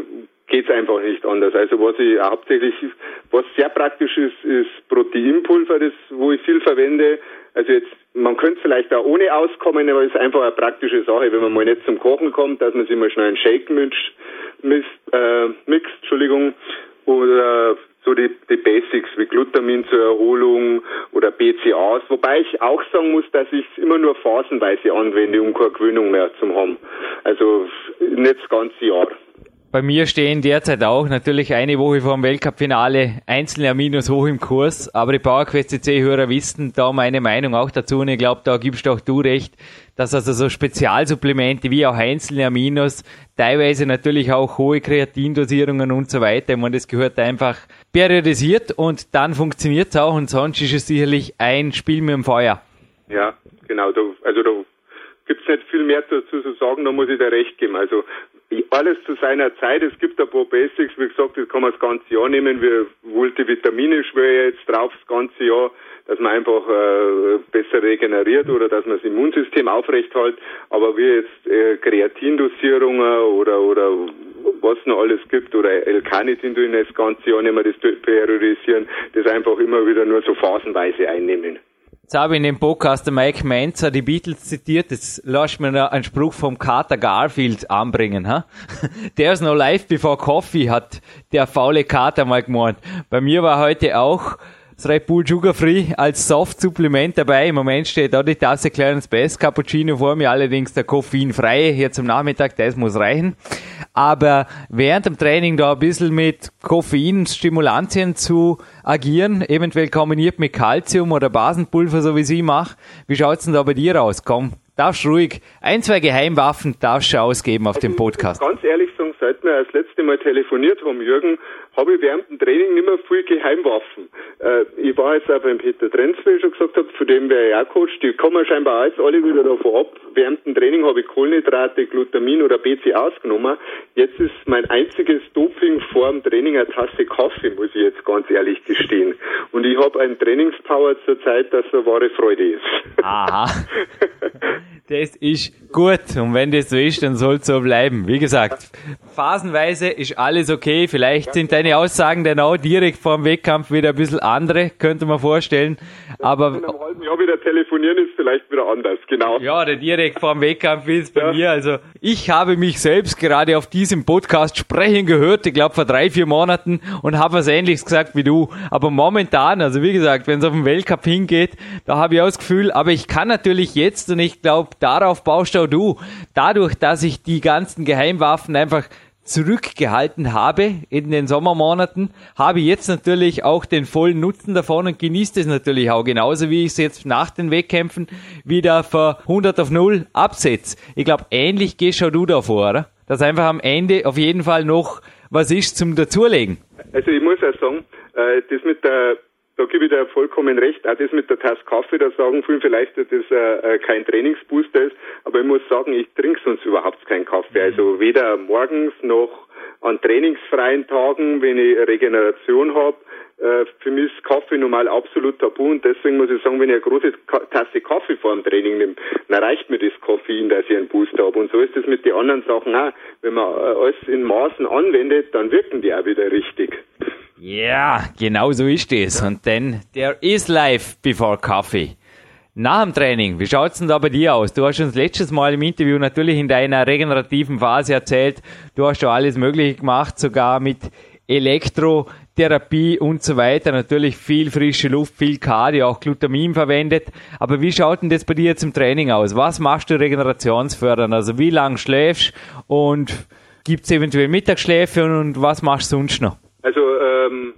geht es einfach nicht anders. Also was ich hauptsächlich, was sehr praktisch ist, ist Proteinpulver, das wo ich viel verwende. Also jetzt, man könnte vielleicht auch ohne auskommen, aber es ist einfach eine praktische Sache, wenn man mal nicht zum Kochen kommt, dass man sich mal schnell einen Shake mischt, misst, äh, mixt, Entschuldigung, oder so die, die Basics wie Glutamin zur Erholung oder BCAs, wobei ich auch sagen muss, dass ich es immer nur phasenweise anwende, um keine Gewöhnung mehr zu haben. Also nicht das ganze Jahr. Bei mir stehen derzeit auch natürlich eine Woche vor dem Weltcup-Finale einzelne Aminos hoch im Kurs, aber die PowerQuest CC-Hörer wissen da meine Meinung auch dazu. Und ich glaube, da gibst auch du recht, dass also so Spezialsupplemente wie auch einzelne Aminos, teilweise natürlich auch hohe Kreatindosierungen und so weiter, man das gehört einfach periodisiert und dann funktioniert es auch. Und sonst ist es sicherlich ein Spiel mit dem Feuer. Ja, genau, also da gibt es nicht viel mehr dazu zu sagen, da muss ich dir recht geben. Also alles zu seiner Zeit. Es gibt ein paar Basics, wie gesagt, das kann man das ganze Jahr nehmen. Wir Multivitamine schwöre jetzt drauf das ganze Jahr, dass man einfach äh, besser regeneriert oder dass man das Immunsystem aufrechthält. Aber wie jetzt äh, Kreatindosierungen oder oder was noch alles gibt oder L-Carnitin das ganze Jahr mehr das periodisieren, das einfach immer wieder nur so phasenweise einnehmen. Jetzt habe ich in dem Podcast der Mike Menzer die Beatles zitiert. Jetzt lass mir noch einen Spruch vom Carter Garfield anbringen. Ha? There's no life before coffee, hat der faule Kater mal gemeint. Bei mir war heute auch das Red Bull Sugar Free als Soft-Supplement dabei. Im Moment steht da die Tasse Clarence Best Cappuccino vor mir, allerdings der koffeinfreie hier zum Nachmittag, das muss reichen. Aber während dem Training da ein bisschen mit Koffeinstimulantien zu agieren, eventuell kombiniert mit Calcium oder Basenpulver, so wie sie mache. Wie schaut's denn da bei dir aus? Komm, darfst ruhig ein, zwei Geheimwaffen darfst du ausgeben auf dem Podcast. Ganz ehrlich sagen, seit wir das letzte Mal telefoniert haben, Jürgen, habe ich während dem Training nicht mehr viel Geheimwaffen. Äh, ich war jetzt auch beim Peter Trenz, wie ich schon gesagt habe, von dem wäre ich auch Coach, die kommen scheinbar jetzt alle wieder davon ab. Während dem Training habe ich Kohlenhydrate, Glutamin oder BC ausgenommen. Jetzt ist mein einziges Doping vor dem Training eine Tasse Kaffee, muss ich jetzt ganz ehrlich gestehen. Und ich habe einen Trainingspower zur Zeit, dass eine wahre Freude ist. Aha. Das ist gut. Und wenn das so ist, dann soll es so bleiben. Wie gesagt, phasenweise ist alles okay. Vielleicht sind deine Aussagen dann auch direkt vor dem Wettkampf wieder ein bisschen andere, könnte man vorstellen. Aber. In einem halben Jahr wieder telefonieren ist vielleicht wieder anders, genau. Ja, der direkt vor dem Wettkampf ist bei ja. mir. Also, ich habe mich selbst gerade auf diesem Podcast sprechen gehört, ich glaube vor drei, vier Monaten und habe was ähnliches gesagt wie du. Aber momentan, also wie gesagt, wenn es auf den Weltcup hingeht, da habe ich auch das Gefühl, aber ich kann natürlich jetzt und ich glaube, darauf baust auch du. Dadurch, dass ich die ganzen Geheimwaffen einfach zurückgehalten habe in den Sommermonaten, habe jetzt natürlich auch den vollen Nutzen davon und genieße es natürlich auch genauso, wie ich es jetzt nach den Wettkämpfen wieder für 100 auf 0 absetze. Ich glaube, ähnlich gehst du davor, oder? Dass einfach am Ende auf jeden Fall noch was ist zum Dazulegen. Also ich muss auch sagen, äh, das mit der da gebe ich dir vollkommen recht. Auch das mit der Tasse Kaffee, da sagen viele vielleicht, dass das äh, äh, kein Trainingsbooster ist. Aber ich muss sagen, ich trinke sonst überhaupt keinen Kaffee. Also weder morgens noch an trainingsfreien Tagen, wenn ich Regeneration habe, für mich ist Kaffee normal absolut tabu und deswegen muss ich sagen, wenn ich eine große Tasse Kaffee vor dem Training nehme, dann reicht mir das Koffein, dass ich einen Booster habe. Und so ist es mit den anderen Sachen auch. Wenn man äh, alles in Maßen anwendet, dann wirken die auch wieder richtig. Ja, genau so ist es. Und dann, there is life before coffee. Nach dem Training, wie schaut's denn da bei dir aus? Du hast uns letztes Mal im Interview natürlich in deiner regenerativen Phase erzählt, du hast schon alles Mögliche gemacht, sogar mit Elektrotherapie und so weiter. Natürlich viel frische Luft, viel Cardio, auch Glutamin verwendet. Aber wie schaut denn das bei dir zum Training aus? Was machst du regenerationsfördern? Also wie lang schläfst und gibt's eventuell Mittagsschläfe und was machst du sonst noch? Also ähm,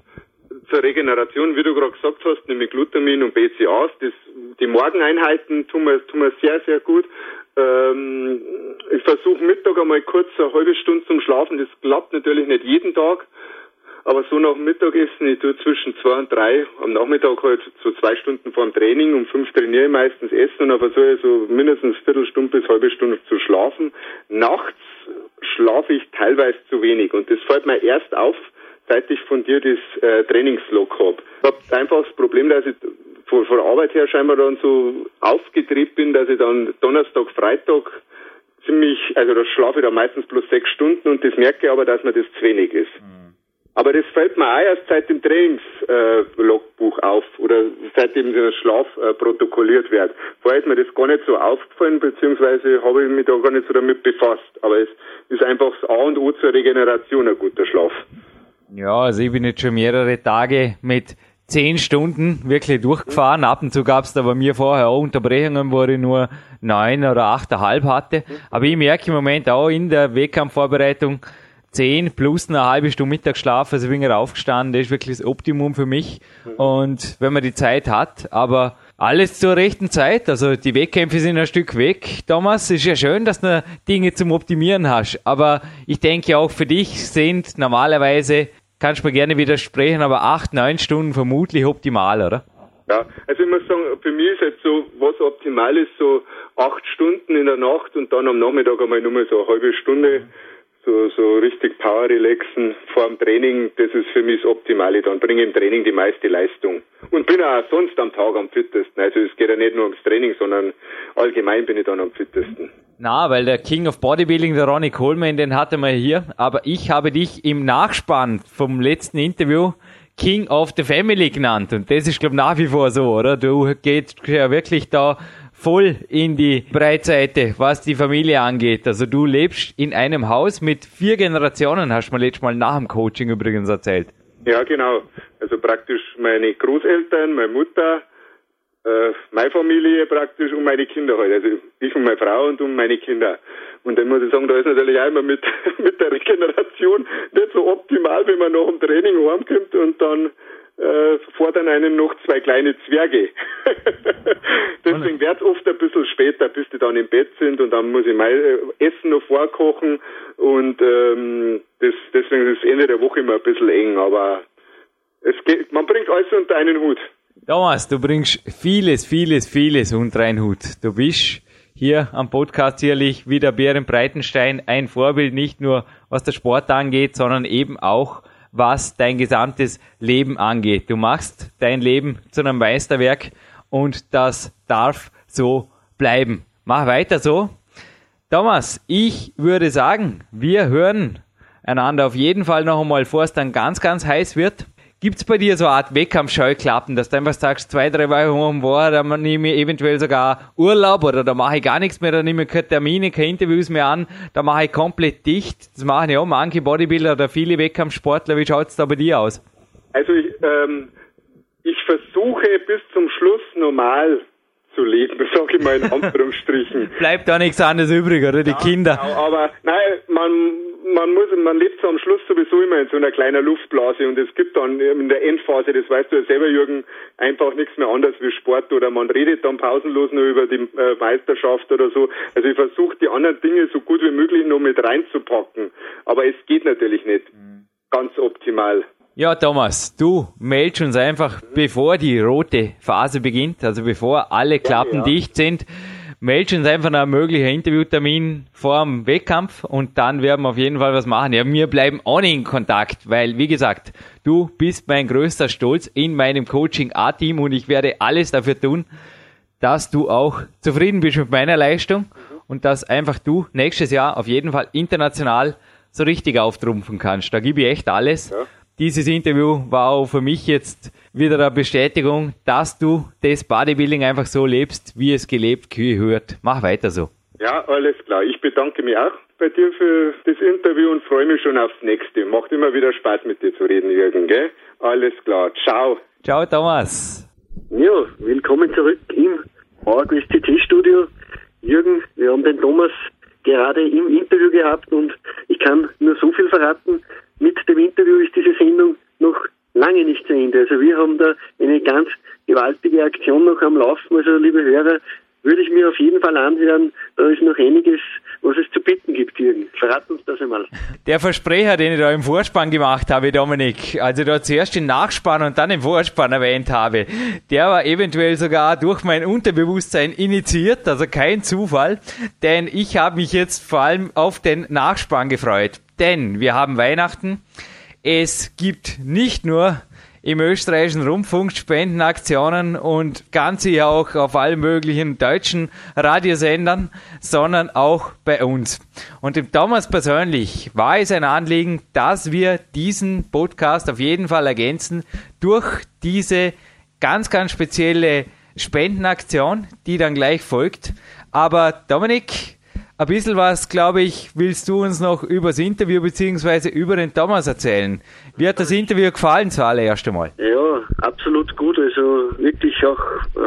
zur Regeneration, wie du gerade gesagt hast, nämlich Glutamin und BCAAs, das, die Morgeneinheiten tun mir, tun mir sehr, sehr gut. Ähm, ich versuche Mittag einmal kurz eine halbe Stunde zum Schlafen. Das klappt natürlich nicht jeden Tag. Aber so nach dem Mittagessen, ich tue zwischen zwei und drei am Nachmittag halt so zwei Stunden vor dem Training, um fünf trainiere ich meistens essen und dann versuche ich so mindestens Viertelstunde bis halbe Stunde zu schlafen. Nachts schlafe ich teilweise zu wenig und das fällt mir erst auf, seit ich von dir das äh, Trainingslog habe. Ich habe einfach das Problem, dass ich von, von der Arbeit her scheinbar dann so aufgedreht bin, dass ich dann Donnerstag, Freitag ziemlich, also da schlafe ich dann meistens bloß sechs Stunden und das merke ich aber, dass mir das zu wenig ist. Mhm. Aber das fällt mir auch erst seit dem Trainingslogbuch äh, auf oder seitdem der Schlaf äh, protokolliert wird. Vorher ist mir das gar nicht so aufgefallen, beziehungsweise habe ich mich da gar nicht so damit befasst. Aber es ist einfach das A und O zur Regeneration, ein guter Schlaf. Ja, also ich bin jetzt schon mehrere Tage mit zehn Stunden wirklich durchgefahren. Ab und zu gab es da bei mir vorher auch Unterbrechungen, wo ich nur neun oder achteinhalb hatte. Aber ich merke im Moment auch in der Wettkampfvorbereitung zehn plus eine halbe Stunde Mittagsschlaf, also bin ich aufgestanden, das ist wirklich das Optimum für mich. Und wenn man die Zeit hat, aber alles zur rechten Zeit. Also die Wettkämpfe sind ein Stück weg. Thomas, ist ja schön, dass du Dinge zum Optimieren hast. Aber ich denke auch für dich sind normalerweise kannst du mir gerne widersprechen, aber acht, neun Stunden vermutlich optimal, oder? Ja, also ich muss sagen, für mich ist jetzt so, was optimal ist, so acht Stunden in der Nacht und dann am Nachmittag einmal nur mal so eine halbe Stunde so, so richtig Power relaxen vor dem Training, das ist für mich das Optimale. Dann bringe ich im Training die meiste Leistung. Und bin auch sonst am Tag am fittesten. Also es geht ja nicht nur ums Training, sondern allgemein bin ich dann am fittesten. Na, weil der King of Bodybuilding, der Ronnie Coleman, den hatte man hier. Aber ich habe dich im Nachspann vom letzten Interview King of the Family genannt. Und das ist, glaube ich, nach wie vor so, oder? Du gehst ja wirklich da voll in die Breitseite, was die Familie angeht. Also du lebst in einem Haus mit vier Generationen, hast du mir letztes Mal nach dem Coaching übrigens erzählt. Ja, genau. Also praktisch meine Großeltern, meine Mutter, äh, meine Familie praktisch und meine Kinder halt. Also ich und meine Frau und um meine Kinder. Und dann muss ich sagen, da ist natürlich auch immer mit, mit der Regeneration nicht so optimal, wenn man nach dem Training heimkommt und dann äh, fordern einen noch zwei kleine Zwerge. Deswegen wird es oft ein bisschen später, bis die dann im Bett sind und dann muss ich mein äh, Essen noch vorkochen und ähm, das, deswegen ist das Ende der Woche immer ein bisschen eng, aber es geht, man bringt alles unter einen Hut. Thomas, du bringst vieles, vieles, vieles unter einen Hut. Du bist hier am Podcast sicherlich wie der Bären Breitenstein ein Vorbild, nicht nur was der Sport angeht, sondern eben auch was dein gesamtes Leben angeht. Du machst dein Leben zu einem Meisterwerk und das darf so bleiben. Mach weiter so. Thomas, ich würde sagen, wir hören einander auf jeden Fall noch einmal, bevor es dann ganz, ganz heiß wird. Gibt es bei dir so eine Art Wettkampfscheuklappen, dass du einfach sagst, zwei, drei Wochen war, dann nehme ich eventuell sogar Urlaub oder da mache ich gar nichts mehr, da nehme ich keine Termine, keine Interviews mehr an, da mache ich komplett dicht. Das machen ja auch manche Bodybuilder oder viele Wettkampfsportler. Wie schaut es da bei dir aus? Also ich, ähm, ich versuche bis zum Schluss normal zu leben, sage ich mal in Anführungsstrichen. Bleibt da nichts anderes übrig, oder? Die ja, Kinder. Genau, aber nein, man man muss, man lebt so am Schluss sowieso immer in so einer kleinen Luftblase und es gibt dann in der Endphase, das weißt du ja selber, Jürgen, einfach nichts mehr anderes wie Sport oder man redet dann pausenlos nur über die äh, Meisterschaft oder so. Also ich versuche die anderen Dinge so gut wie möglich noch mit reinzupacken, aber es geht natürlich nicht mhm. ganz optimal. Ja, Thomas, du meldest uns einfach, bevor die rote Phase beginnt, also bevor alle Klappen ja, ja. dicht sind, melde uns einfach einen möglichen Interviewtermin vor dem Wettkampf und dann werden wir auf jeden Fall was machen. Ja, wir bleiben auch nicht in Kontakt, weil, wie gesagt, du bist mein größter Stolz in meinem Coaching-A-Team und ich werde alles dafür tun, dass du auch zufrieden bist mit meiner Leistung und dass einfach du nächstes Jahr auf jeden Fall international so richtig auftrumpfen kannst. Da gebe ich echt alles. Ja. Dieses Interview war auch für mich jetzt wieder eine Bestätigung, dass du das Bodybuilding einfach so lebst, wie es gelebt gehört. Mach weiter so. Ja, alles klar. Ich bedanke mich auch bei dir für das Interview und freue mich schon aufs nächste. Macht immer wieder Spaß mit dir zu reden, Jürgen, gell? Alles klar. Ciao. Ciao, Thomas. Ja, willkommen zurück im PowerQuest CT Studio. Jürgen, wir haben den Thomas gerade im Interview gehabt und ich kann nur so viel verraten. Mit dem Interview ist diese Sendung noch lange nicht zu Ende. Also wir haben da eine ganz gewaltige Aktion noch am Laufen. Also liebe Hörer, würde ich mir auf jeden Fall anhören. Da ist noch einiges, was es zu bitten gibt, Jürgen. Verrat uns das einmal. Der Versprecher, den ich da im Vorspann gemacht habe, Dominik, also da zuerst den Nachspann und dann den Vorspann erwähnt habe, der war eventuell sogar durch mein Unterbewusstsein initiiert, also kein Zufall, denn ich habe mich jetzt vor allem auf den Nachspann gefreut. Denn wir haben Weihnachten. Es gibt nicht nur im österreichischen Rundfunk Spendenaktionen und ganze ja auch auf allen möglichen deutschen Radiosendern, sondern auch bei uns. Und dem Thomas persönlich war es ein Anliegen, dass wir diesen Podcast auf jeden Fall ergänzen durch diese ganz, ganz spezielle Spendenaktion, die dann gleich folgt. Aber Dominik, ein bisschen was, glaube ich, willst du uns noch über das Interview bzw. über den Thomas erzählen. Wie hat das Interview gefallen zuallererst einmal? Ja, absolut gut. Also wirklich auch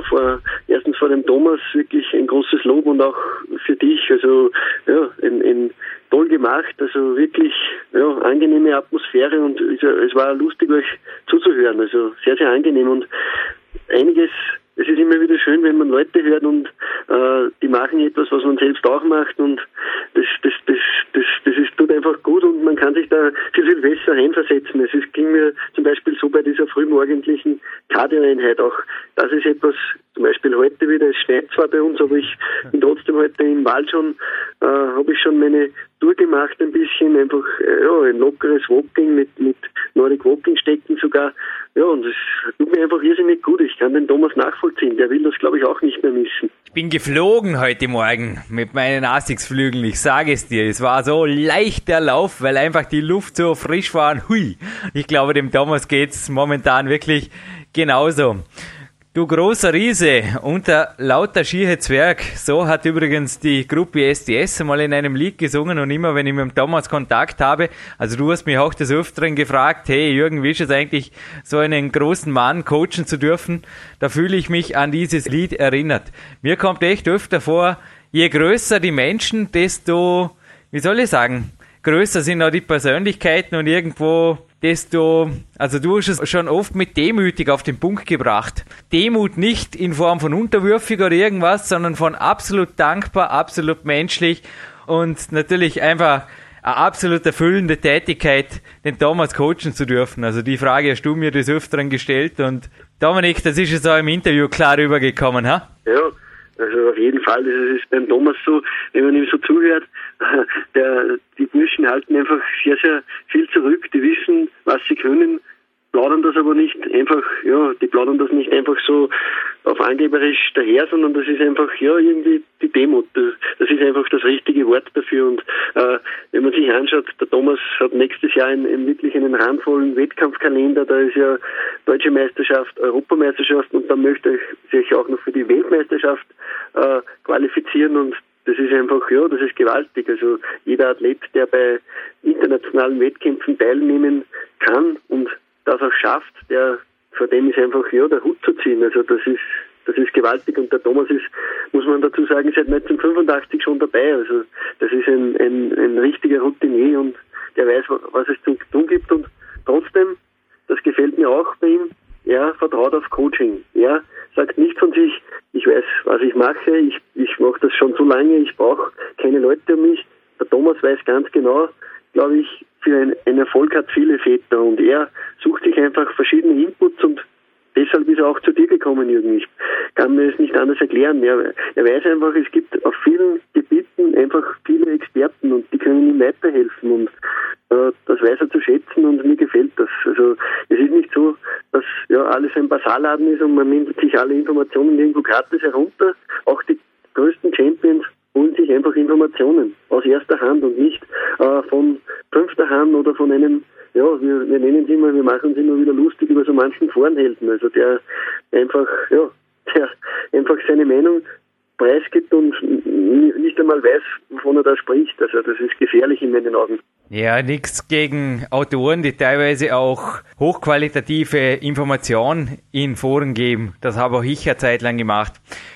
vor, erstens vor dem Thomas wirklich ein großes Lob und auch für dich. Also ja, ein, ein toll gemacht. Also wirklich ja, angenehme Atmosphäre und es war lustig euch zuzuhören. Also sehr, sehr angenehm und einiges es ist immer wieder schön, wenn man Leute hört und äh, die machen etwas, was man selbst auch macht und das, das, das, das, das ist, tut einfach gut und man kann sich da viel, viel besser reinversetzen. Es ist, ging mir zum Beispiel so bei dieser frühmorgendlichen Kardioeinheit auch. Das ist etwas, zum Beispiel heute wieder, es schneit zwar bei uns, aber ich bin trotzdem heute im Wald schon, äh, habe ich schon meine Tour gemacht ein bisschen, einfach äh, ja, ein lockeres Walking mit, mit Nordic Walking Stecken sogar ja, und es tut mir einfach irrsinnig gut. Ich kann den Thomas nachvollziehen. Der will das, glaube ich, auch nicht mehr missen. Ich bin geflogen heute Morgen mit meinen Asics-Flügeln. Ich sage es dir. Es war so leichter Lauf, weil einfach die Luft so frisch war. Hui. Ich glaube, dem Thomas geht's momentan wirklich genauso. Du großer Riese unter lauter schiere Zwerg. So hat übrigens die Gruppe SDS mal in einem Lied gesungen und immer wenn ich mit dem Thomas Kontakt habe, also du hast mich auch des Öfteren gefragt, hey Jürgen, wie ist es eigentlich, so einen großen Mann coachen zu dürfen? Da fühle ich mich an dieses Lied erinnert. Mir kommt echt öfter vor, je größer die Menschen, desto, wie soll ich sagen, größer sind auch die Persönlichkeiten und irgendwo desto, also du hast es schon oft mit demütig auf den Punkt gebracht. Demut nicht in Form von unterwürfig oder irgendwas, sondern von absolut dankbar, absolut menschlich und natürlich einfach eine absolut erfüllende Tätigkeit, den Thomas coachen zu dürfen. Also die Frage hast du mir des Öfteren gestellt und Dominik, das ist jetzt auch im Interview klar rübergekommen, ha? Ja, also auf jeden Fall, das ist beim Thomas so, wenn man ihm so zuhört, der, die Burschen halten einfach sehr, sehr viel zurück, die wissen, was sie können, plaudern das aber nicht einfach, ja, die plaudern das nicht einfach so auf angeberisch daher, sondern das ist einfach, ja, irgendwie die Demut. Das, das ist einfach das richtige Wort dafür. Und äh, wenn man sich anschaut, der Thomas hat nächstes Jahr einen, einen wirklich einen randvollen Wettkampfkalender. Da ist ja Deutsche Meisterschaft, Europameisterschaft und dann möchte ich sich auch noch für die Weltmeisterschaft äh, qualifizieren und das ist einfach, ja, das ist gewaltig. Also jeder Athlet, der bei internationalen Wettkämpfen teilnehmen kann und das auch schafft, der vor dem ist einfach ja der Hut zu ziehen. Also das ist das ist gewaltig und der Thomas ist, muss man dazu sagen, seit 1985 schon dabei. Also das ist ein, ein, ein richtiger Routinier und der weiß, was es zu tun gibt und trotzdem, das gefällt mir auch bei ihm, er vertraut auf Coaching. Er sagt nicht von sich, ich weiß, was ich mache, ich, ich mache das schon so lange, ich brauche keine Leute um mich. Der Thomas weiß ganz genau, glaube ich, für ein, ein Erfolg hat viele Väter und er sucht sich einfach verschiedene Inputs und deshalb ist er auch zu dir gekommen, Jürgen. Ich kann mir es nicht anders erklären. Er, er weiß einfach, es gibt auf vielen Gebieten einfach viele Experten und die können ihm weiterhelfen und äh, das weiß er zu schätzen und mir gefällt das. Also es ist nicht so, ja alles ein Basalladen ist und man nimmt sich alle Informationen irgendwo gratis herunter. Auch die größten Champions holen sich einfach Informationen aus erster Hand und nicht äh, von fünfter Hand oder von einem ja, wir, wir nennen es immer, wir machen uns immer wieder lustig über so manchen Forenhelden, also der einfach, ja, der einfach seine Meinung preisgibt und nicht einmal weiß, wovon er da spricht. Also das ist gefährlich in meinen Augen. Ja, nichts gegen Autoren, die teilweise auch hochqualitative Informationen in Foren geben. Das habe auch ich eine Zeit lang gemacht.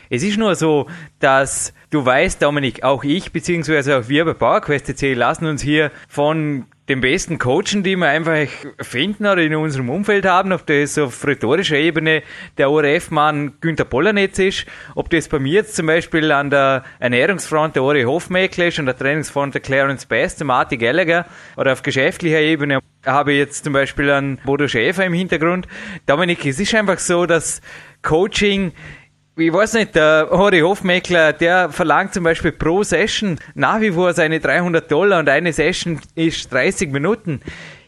Es ist nur so, dass du weißt, Dominik, auch ich, beziehungsweise auch wir bei PowerQuest lassen uns hier von den besten Coachen, die wir einfach finden oder in unserem Umfeld haben, ob das auf rhetorischer Ebene der ORF-Mann Günther Pollanetz ist, ob das bei mir jetzt zum Beispiel an der Ernährungsfront der Ori Hofmeckler ist, an der Trainingsfront der Clarence Best, der Marty Gallagher oder auf geschäftlicher Ebene habe ich jetzt zum Beispiel an Bodo Schäfer im Hintergrund. Dominik, es ist einfach so, dass Coaching ich weiß nicht, der Hori Hofmeckler, der verlangt zum Beispiel pro Session nach wie vor seine 300 Dollar und eine Session ist 30 Minuten.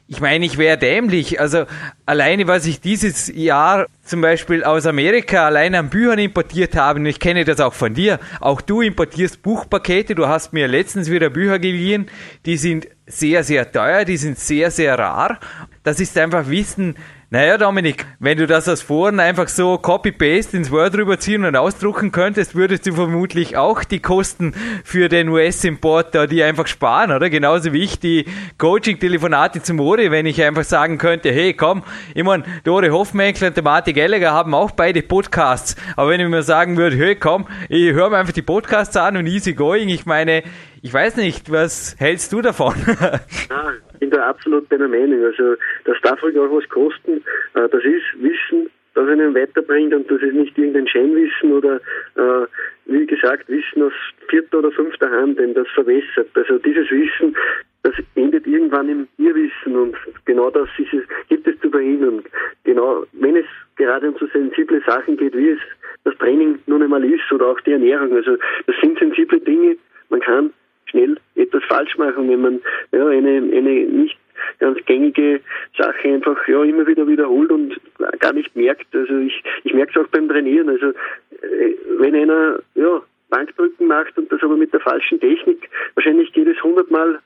Ich meine, ich wäre dämlich. Also alleine, was ich dieses Jahr zum Beispiel aus Amerika alleine an Büchern importiert habe, und ich kenne das auch von dir, auch du importierst Buchpakete, du hast mir letztens wieder Bücher geliehen, die sind sehr, sehr teuer, die sind sehr, sehr rar. Das ist einfach Wissen, naja, Dominik, wenn du das aus Foren einfach so Copy-Paste ins Word rüberziehen und ausdrucken könntest, würdest du vermutlich auch die Kosten für den US-Import da die einfach sparen, oder? Genauso wie ich die Coaching-Telefonate zum Ori, wenn ich einfach sagen könnte, hey, komm, ich meine, der Ori Hofmenkler und der Martin Gallagher haben auch beide Podcasts. Aber wenn ich mir sagen würde, hey, komm, ich höre mir einfach die Podcasts an und easy going, ich meine, ich weiß nicht, was hältst du davon? ja, bin da absolut deiner Meinung. Also das darf ruhig auch was kosten. Äh, das ist Wissen, das einen weiterbringt und das ist nicht irgendein Scheinwissen oder äh, wie gesagt Wissen aus vierter oder fünfter Hand, denn das verwässert. Also dieses Wissen, das endet irgendwann im Irrwissen und genau das ist es, gibt es zu verhindern. Genau, wenn es gerade um so sensible Sachen geht, wie es das Training nun einmal ist oder auch die Ernährung. Also das sind sensible Dinge. Man kann schnell etwas falsch machen, wenn man ja, eine, eine nicht ganz gängige Sache einfach ja immer wieder wiederholt und gar nicht merkt. Also ich, ich merke es auch beim Trainieren. Also äh, wenn einer ja, Bankdrücken macht und das aber mit der falschen Technik, wahrscheinlich geht es hundertmal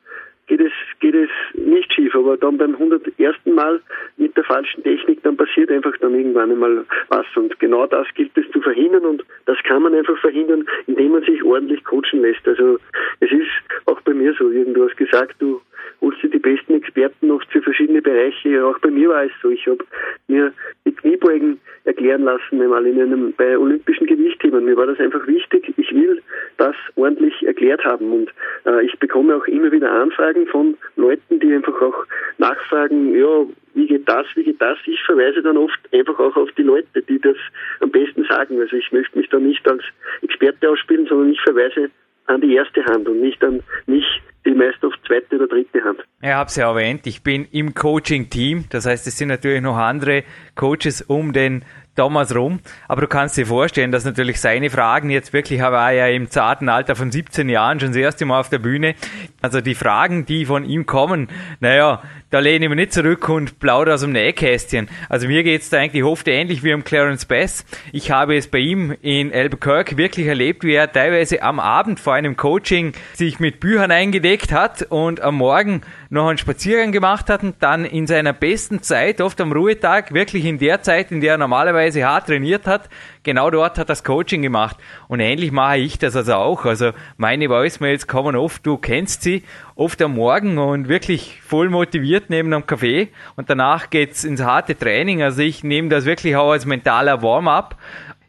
geht es, geht es nicht schief. Aber dann beim 101. Mal mit der falschen Technik, dann passiert einfach dann irgendwann einmal was. Und genau das gilt es zu verhindern und das kann man einfach verhindern, indem man sich ordentlich coachen lässt. Also es ist auch bei mir so, irgendwo hast gesagt, du holst dir die besten Experten oft für verschiedene Bereiche. Auch bei mir war es so. Ich habe mir die Kniebeugen erklären lassen, einmal in einem bei olympischen Gewichthebern. Mir war das einfach wichtig. Ich will das ordentlich erklärt haben und äh, ich bekomme auch immer wieder Anfragen von Leuten, die einfach auch nachfragen, ja, wie geht das, wie geht das? Ich verweise dann oft einfach auch auf die Leute, die das am besten sagen. Also ich möchte mich da nicht als Experte ausspielen, sondern ich verweise an die erste Hand und nicht an mich, die meist auf zweite oder dritte Hand. Ich habe es ja erwähnt, ich bin im Coaching-Team, das heißt, es sind natürlich noch andere Coaches um den Thomas rum. Aber du kannst dir vorstellen, dass natürlich seine Fragen jetzt wirklich, er war ja im zarten Alter von 17 Jahren schon das erste Mal auf der Bühne. Also die Fragen, die von ihm kommen, naja, da lehne ich mich nicht zurück und plaudere aus dem Nähkästchen. Also mir geht's da eigentlich oft ähnlich wie um Clarence Bass. Ich habe es bei ihm in Albuquerque wirklich erlebt, wie er teilweise am Abend vor einem Coaching sich mit Büchern eingedeckt hat und am Morgen noch einen Spaziergang gemacht hat und dann in seiner besten Zeit, oft am Ruhetag, wirklich in der Zeit, in der er normalerweise hart trainiert hat, genau dort hat das Coaching gemacht. Und ähnlich mache ich das also auch. Also meine Voicemails kommen oft, du kennst sie, oft am Morgen und wirklich voll motiviert neben einem Kaffee und danach geht's ins harte Training. Also ich nehme das wirklich auch als mentaler Warm-up.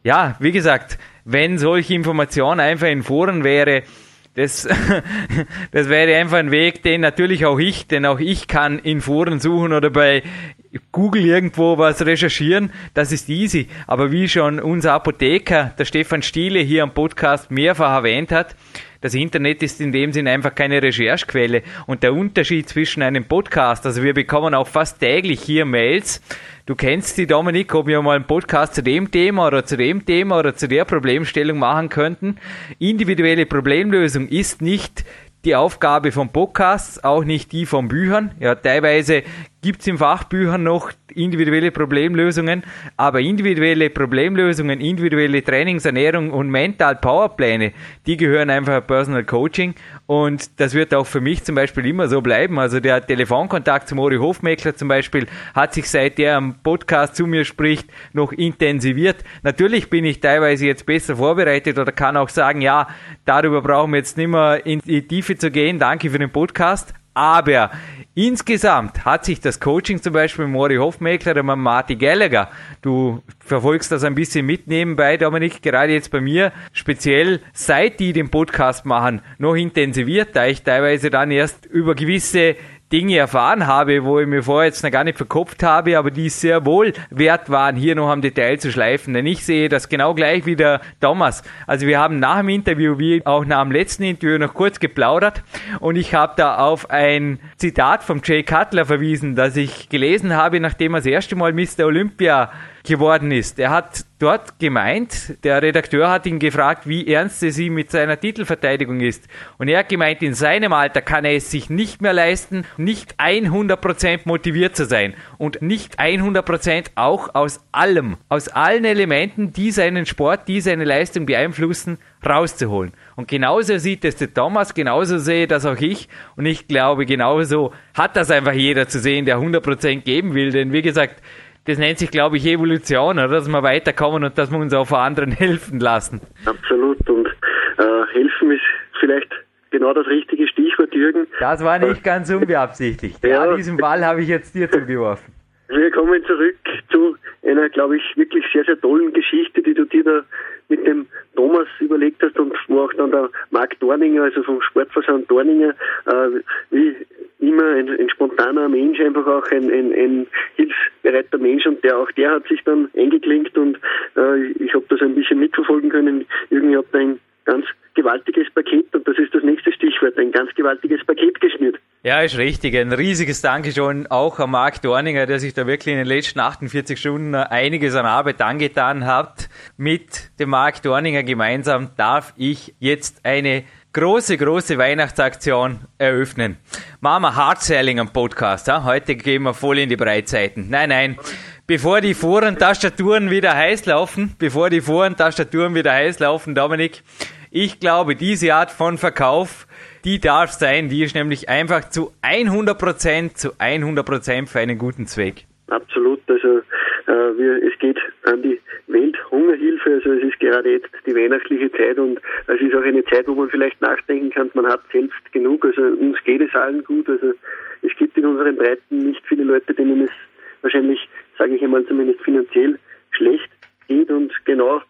Ja, wie gesagt, wenn solche Informationen einfach in Foren wäre, das, das wäre einfach ein Weg, den natürlich auch ich, denn auch ich kann in Foren suchen oder bei Google irgendwo was recherchieren, das ist easy. Aber wie schon unser Apotheker, der Stefan Stiele hier am Podcast mehrfach erwähnt hat, Das Internet ist in dem Sinn einfach keine Recherchequelle. Und der Unterschied zwischen einem Podcast, also wir bekommen auch fast täglich hier Mails, Du kennst die Dominik, ob wir mal einen Podcast zu dem Thema oder zu dem Thema oder zu der Problemstellung machen könnten. Individuelle Problemlösung ist nicht die Aufgabe von Podcasts, auch nicht die von Büchern. Ja, teilweise gibt es in Fachbüchern noch individuelle Problemlösungen, aber individuelle Problemlösungen, individuelle Trainings, Ernährung und Mental Powerpläne, die gehören einfach Personal Coaching und das wird auch für mich zum Beispiel immer so bleiben. Also der Telefonkontakt zum Ori Hofmeckler zum Beispiel hat sich seit der am Podcast zu mir spricht noch intensiviert. Natürlich bin ich teilweise jetzt besser vorbereitet oder kann auch sagen, ja, darüber brauchen wir jetzt nicht mehr in die Tiefe zu gehen. Danke für den Podcast. Aber insgesamt hat sich das Coaching zum Beispiel mit Mori Hofmeckler und mit Marty Gallagher, du verfolgst das ein bisschen mit nebenbei, Dominik, gerade jetzt bei mir, speziell seit die den Podcast machen, noch intensiviert, da ich teilweise dann erst über gewisse Dinge erfahren habe, wo ich mir vorher jetzt noch gar nicht verkopft habe, aber die sehr wohl wert waren, hier noch am Detail zu schleifen. Denn ich sehe das genau gleich wie der Thomas. Also wir haben nach dem Interview, wie auch nach dem letzten Interview, noch kurz geplaudert und ich habe da auf ein Zitat vom Jay Cutler verwiesen, das ich gelesen habe, nachdem er das erste Mal Mr. Olympia geworden ist. Er hat dort gemeint, der Redakteur hat ihn gefragt, wie ernst es ihm mit seiner Titelverteidigung ist. Und er hat gemeint, in seinem Alter kann er es sich nicht mehr leisten, nicht 100% motiviert zu sein und nicht 100% auch aus allem, aus allen Elementen, die seinen Sport, die seine Leistung beeinflussen, rauszuholen. Und genauso sieht es der Thomas, genauso sehe das auch ich. Und ich glaube, genauso hat das einfach jeder zu sehen, der 100% geben will. Denn wie gesagt, das nennt sich, glaube ich, Evolution, oder? dass wir weiterkommen und dass wir uns auch von anderen helfen lassen. Absolut. Und äh, helfen ist vielleicht genau das richtige Stichwort, Jürgen. Das war nicht ganz unbeabsichtigt. Ja, ja diesen Ball habe ich jetzt dir zugeworfen. Wir kommen zurück zu einer, glaube ich, wirklich sehr, sehr tollen Geschichte, die du dir da mit dem Thomas überlegt hast und wo auch dann der Marc Dorninger, also vom Sportversand Dorninger, äh, wie immer ein, ein, spontaner Mensch, einfach auch ein, ein, ein hilfsbereiter Mensch und der auch der hat sich dann eingeklinkt und äh, ich habe das ein bisschen mitverfolgen können. Irgendwie hat ein ganz gewaltiges Paket und das ist das nächste Stichwort, ein ganz gewaltiges Paket geschnürt. Ja, ist richtig. Ein riesiges Dankeschön auch an Marc Dorninger, der sich da wirklich in den letzten 48 Stunden einiges an Arbeit angetan hat. Mit dem Marc Dorninger gemeinsam darf ich jetzt eine große, große Weihnachtsaktion eröffnen. Machen wir Hardselling am Podcast. Ja? Heute gehen wir voll in die Breitseiten. Nein, nein. Bevor die Foren-Tastaturen wieder heiß laufen, bevor die Foren-Tastaturen wieder heiß laufen, Dominik, ich glaube, diese Art von Verkauf, die darf sein, die ist nämlich einfach zu 100%, zu 100% für einen guten Zweck. Absolut, also wir, es geht an die Welthungerhilfe, also es ist gerade jetzt die weihnachtliche Zeit und es ist auch eine Zeit, wo man vielleicht nachdenken kann, man hat selbst genug, also uns geht es allen gut, also es gibt in unseren Breiten nicht viele Leute, denen es wahrscheinlich, sage ich einmal, zumindest finanziell schlecht geht. Und genau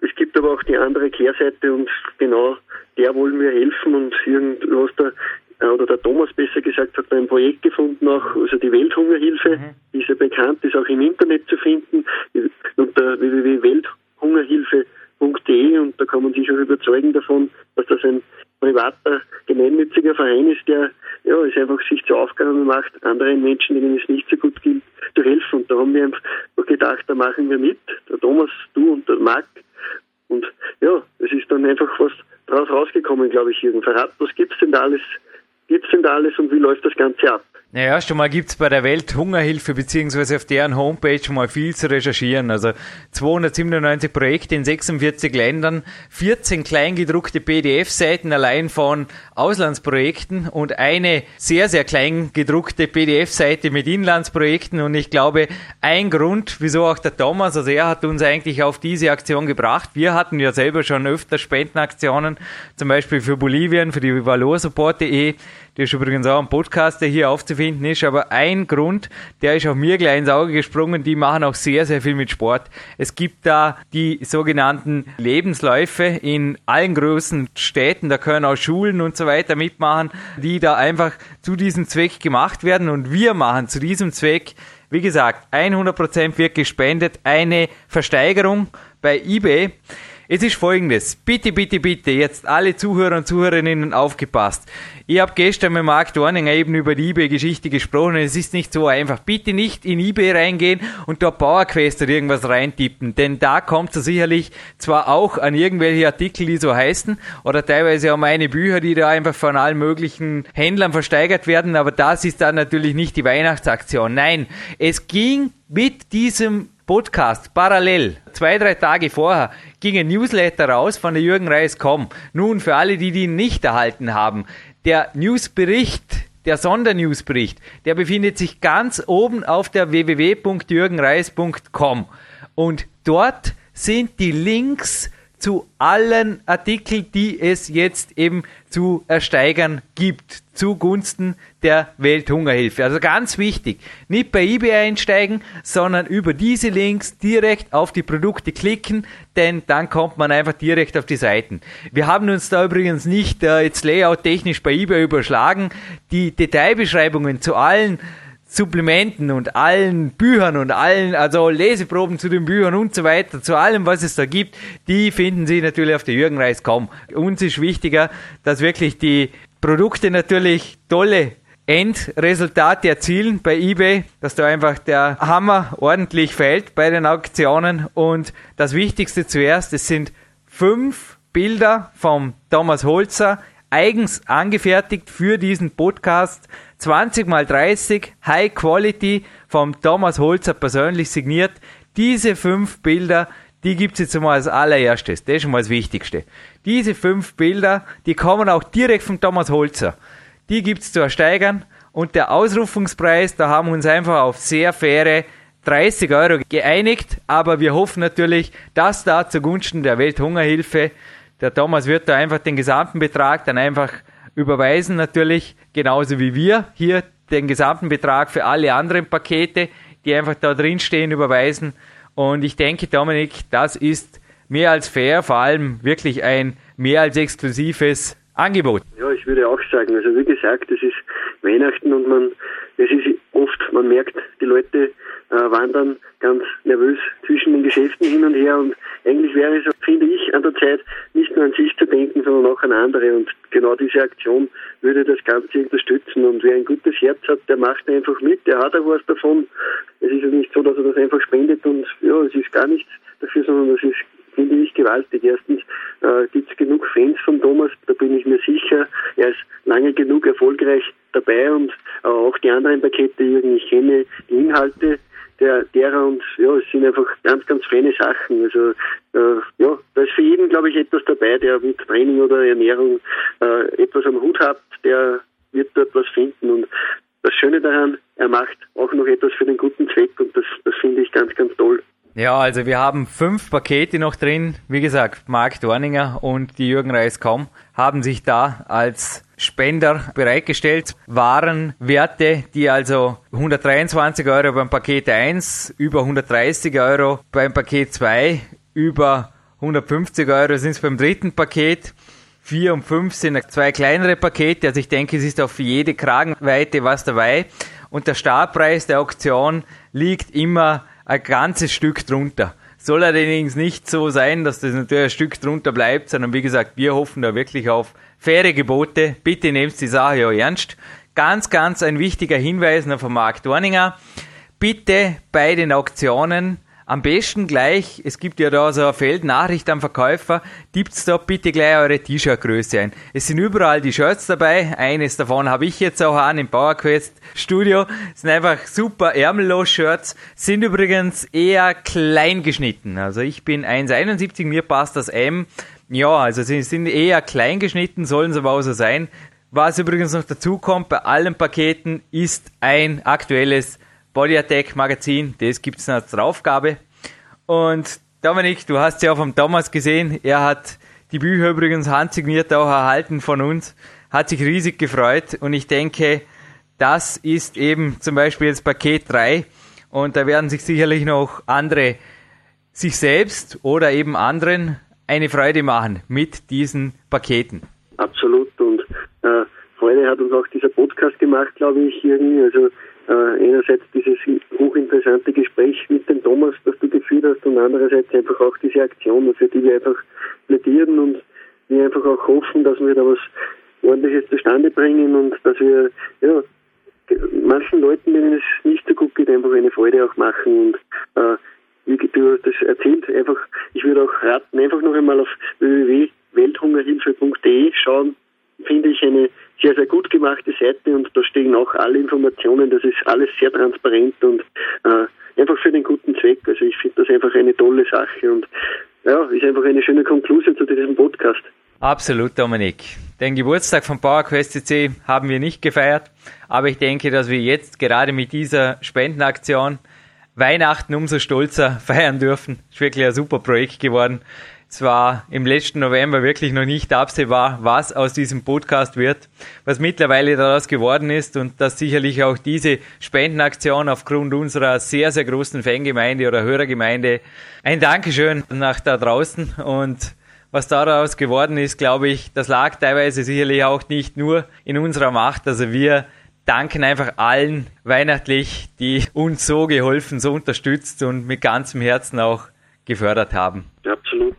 es gibt aber auch die andere Kehrseite und genau der wollen wir helfen und irgendwas da äh, oder der Thomas besser gesagt hat ein Projekt gefunden auch, also die Welthungerhilfe, mhm. ist ja bekannt, ist auch im Internet zu finden, unter www.welthungerhilfe.de und da kann man sich auch überzeugen davon, dass das ein privater, gemeinnütziger Verein ist, der ja, es einfach sich zur Aufgabe macht, anderen Menschen, denen es nicht so gut geht, zu helfen. Und da haben wir einfach gedacht, da machen wir mit, der Thomas, du und der Marc, und ja, es ist dann einfach was draus rausgekommen, glaube ich, Jürgen. Verrat, was gibt's denn da alles, gibt's denn da alles und wie läuft das Ganze ab? Naja, schon mal gibt's bei der Welthungerhilfe beziehungsweise auf deren Homepage schon mal viel zu recherchieren. Also 297 Projekte in 46 Ländern, 14 kleingedruckte PDF-Seiten allein von Auslandsprojekten und eine sehr, sehr kleingedruckte PDF-Seite mit Inlandsprojekten. Und ich glaube, ein Grund, wieso auch der Thomas, also er hat uns eigentlich auf diese Aktion gebracht. Wir hatten ja selber schon öfter Spendenaktionen, zum Beispiel für Bolivien, für die Valorsupport.de das ist übrigens auch ein Podcast, der hier aufzufinden ist. Aber ein Grund, der ist auch mir gleich ins Auge gesprungen, die machen auch sehr, sehr viel mit Sport. Es gibt da die sogenannten Lebensläufe in allen großen Städten, da können auch Schulen und so weiter mitmachen, die da einfach zu diesem Zweck gemacht werden. Und wir machen zu diesem Zweck, wie gesagt, 100% wird gespendet, eine Versteigerung bei eBay Es ist folgendes. Bitte, bitte, bitte, jetzt alle Zuhörer und Zuhörerinnen aufgepasst. Ich habe gestern mit Marc Dorninger eben über die eBay-Geschichte gesprochen. Es ist nicht so einfach. Bitte nicht in eBay reingehen und da PowerQuest oder irgendwas reintippen, denn da kommt es sicherlich zwar auch an irgendwelche Artikel, die so heißen, oder teilweise auch meine Bücher, die da einfach von allen möglichen Händlern versteigert werden, aber das ist dann natürlich nicht die Weihnachtsaktion. Nein, es ging mit diesem Podcast parallel, zwei, drei Tage vorher, ging ein Newsletter raus von der Jürgen Reis.com. Nun, für alle, die den nicht erhalten haben, der Newsbericht, der Sondernewsbericht, der befindet sich ganz oben auf der www.jürgenreis.com. Und dort sind die Links zu allen Artikeln, die es jetzt eben zu ersteigern gibt, zugunsten der Welthungerhilfe. Also ganz wichtig, nicht bei eBay einsteigen, sondern über diese Links direkt auf die Produkte klicken, denn dann kommt man einfach direkt auf die Seiten. Wir haben uns da übrigens nicht äh, jetzt layout technisch bei eBay überschlagen. Die Detailbeschreibungen zu allen Supplementen und allen Büchern und allen, also Leseproben zu den Büchern und so weiter, zu allem, was es da gibt, die finden Sie natürlich auf der Jürgen Reis.com. Uns ist wichtiger, dass wirklich die Produkte natürlich tolle Endresultate erzielen bei eBay, dass da einfach der Hammer ordentlich fällt bei den Auktionen und das Wichtigste zuerst, es sind fünf Bilder vom Thomas Holzer eigens angefertigt für diesen Podcast 20 mal 30 High Quality vom Thomas Holzer persönlich signiert. Diese fünf Bilder, die gibt es jetzt mal als allererstes. Das ist schon mal das Wichtigste. Diese fünf Bilder, die kommen auch direkt vom Thomas Holzer. Die gibt es zu ersteigern und der Ausrufungspreis, da haben wir uns einfach auf sehr faire 30 Euro geeinigt, aber wir hoffen natürlich, dass da zugunsten der Welthungerhilfe der Thomas wird da einfach den gesamten Betrag dann einfach überweisen natürlich, genauso wie wir hier den gesamten Betrag für alle anderen Pakete, die einfach da drin stehen, überweisen. Und ich denke, Dominik, das ist mehr als fair, vor allem wirklich ein mehr als exklusives Angebot. Ja, ich würde auch sagen, also wie gesagt, es ist Weihnachten und man, es ist oft, man merkt, die Leute äh, wandern ganz nervös zwischen den Geschäften hin und her und eigentlich wäre es, finde ich, an der Zeit, nicht nur an sich zu denken, sondern auch an andere und genau diese Aktion würde das Ganze unterstützen und wer ein gutes Herz hat, der macht einfach mit, der hat auch was davon. Es ist ja nicht so, dass er das einfach spendet und ja, es ist gar nichts dafür, sondern das ist finde ich gewaltig. Erstens äh, gibt es genug Fans von Thomas, da bin ich mir sicher. Er ist lange genug erfolgreich dabei und äh, auch die anderen Pakete, die ich kenne, die Inhalte der, derer und ja, es sind einfach ganz, ganz feine Sachen. Also äh, ja, da ist für jeden, glaube ich, etwas dabei, der mit Training oder Ernährung äh, etwas am Hut hat, der wird dort was finden und das Schöne daran, er macht auch noch etwas für den guten Zweck und das, das finde ich ganz, ganz toll. Ja, also wir haben fünf Pakete noch drin. Wie gesagt, Marc Dorninger und die Jürgen Reis-Kaum haben sich da als Spender bereitgestellt. Warenwerte, die also 123 Euro beim Paket 1, über 130 Euro beim Paket 2, über 150 Euro sind es beim dritten Paket. 4 und 5 sind zwei kleinere Pakete, also ich denke, es ist auf jede Kragenweite was dabei. Und der Startpreis der Auktion liegt immer ein ganzes Stück drunter. Soll allerdings nicht so sein, dass das natürlich ein Stück drunter bleibt, sondern wie gesagt, wir hoffen da wirklich auf faire Gebote. Bitte nehmt die Sache ja ernst. Ganz, ganz ein wichtiger Hinweis noch von Marc Dorninger. Bitte bei den Auktionen am besten gleich, es gibt ja da so eine Feldnachricht am Verkäufer, tippt da bitte gleich eure T-Shirt-Größe ein. Es sind überall die Shirts dabei, eines davon habe ich jetzt auch an im PowerQuest Studio. Es sind einfach super ärmellos Shirts, sind übrigens eher klein geschnitten. Also ich bin 1,71, mir passt das M. Ja, also sie sind eher klein geschnitten, sollen sie aber auch so sein. Was übrigens noch dazu kommt bei allen Paketen ist ein aktuelles Body Attack Magazin, das gibt es als Aufgabe. Und Dominik, du hast ja auch vom Thomas gesehen, er hat die Bücher übrigens handsigniert auch erhalten von uns, hat sich riesig gefreut und ich denke, das ist eben zum Beispiel jetzt Paket 3 und da werden sich sicherlich noch andere sich selbst oder eben anderen eine Freude machen mit diesen Paketen. Absolut und äh, Freude hat uns auch dieser Podcast gemacht, glaube ich, irgendwie. Also äh, einerseits dieses hochinteressante Gespräch mit dem Thomas, das du geführt hast, und andererseits einfach auch diese Aktion, für die wir einfach plädieren und wir einfach auch hoffen, dass wir da was ordentliches zustande bringen und dass wir ja, manchen Leuten, denen es nicht so gut geht, einfach eine Freude auch machen und äh, wie du das erzählt, einfach, ich würde auch raten, einfach noch einmal auf www.welthungerhilfe.de schauen, finde ich eine sehr, sehr gut gemachte Seite und da stehen auch alle Informationen, das ist alles sehr transparent und äh, einfach für den guten Zweck. Also ich finde das einfach eine tolle Sache und ja, ist einfach eine schöne Konklusion zu diesem Podcast. Absolut, Dominik. Den Geburtstag von PowerQuest CC haben wir nicht gefeiert, aber ich denke, dass wir jetzt gerade mit dieser Spendenaktion Weihnachten umso stolzer feiern dürfen. Ist wirklich ein super Projekt geworden. Es war im letzten November wirklich noch nicht absehbar, was aus diesem Podcast wird, was mittlerweile daraus geworden ist und dass sicherlich auch diese Spendenaktion aufgrund unserer sehr, sehr großen Fangemeinde oder Hörergemeinde ein Dankeschön nach da draußen und was daraus geworden ist, glaube ich, das lag teilweise sicherlich auch nicht nur in unserer Macht. Also wir danken einfach allen weihnachtlich, die uns so geholfen, so unterstützt und mit ganzem Herzen auch gefördert haben. Absolut.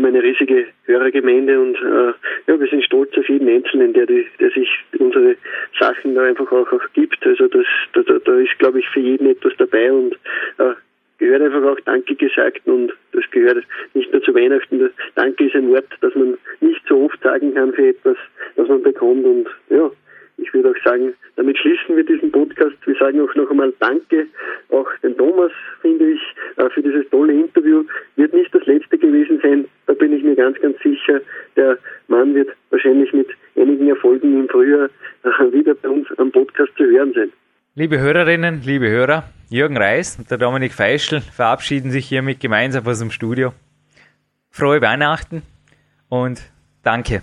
Haben eine riesige Hörergemeinde und äh, ja, wir sind stolz auf jeden Einzelnen, der, die, der sich unsere Sachen da einfach auch, auch gibt. Also das, da, da ist, glaube ich, für jeden etwas dabei und äh, gehört einfach auch Danke gesagt und das gehört nicht nur zu Weihnachten. Danke ist ein Wort, das man nicht so oft sagen kann für etwas, was man bekommt und ja, ich würde auch sagen, damit schließen wir diesen Podcast. Wir sagen auch noch einmal Danke, auch den Thomas, finde ich, äh, für dieses tolle Interview. Wird nicht das letzte gewesen sein, da bin ich mir ganz, ganz sicher. Der Mann wird wahrscheinlich mit einigen Erfolgen im Frühjahr äh, wieder bei uns am Podcast zu hören sein. Liebe Hörerinnen, liebe Hörer, Jürgen Reis und der Dominik Feischl verabschieden sich hiermit gemeinsam aus dem Studio. Frohe Weihnachten und danke.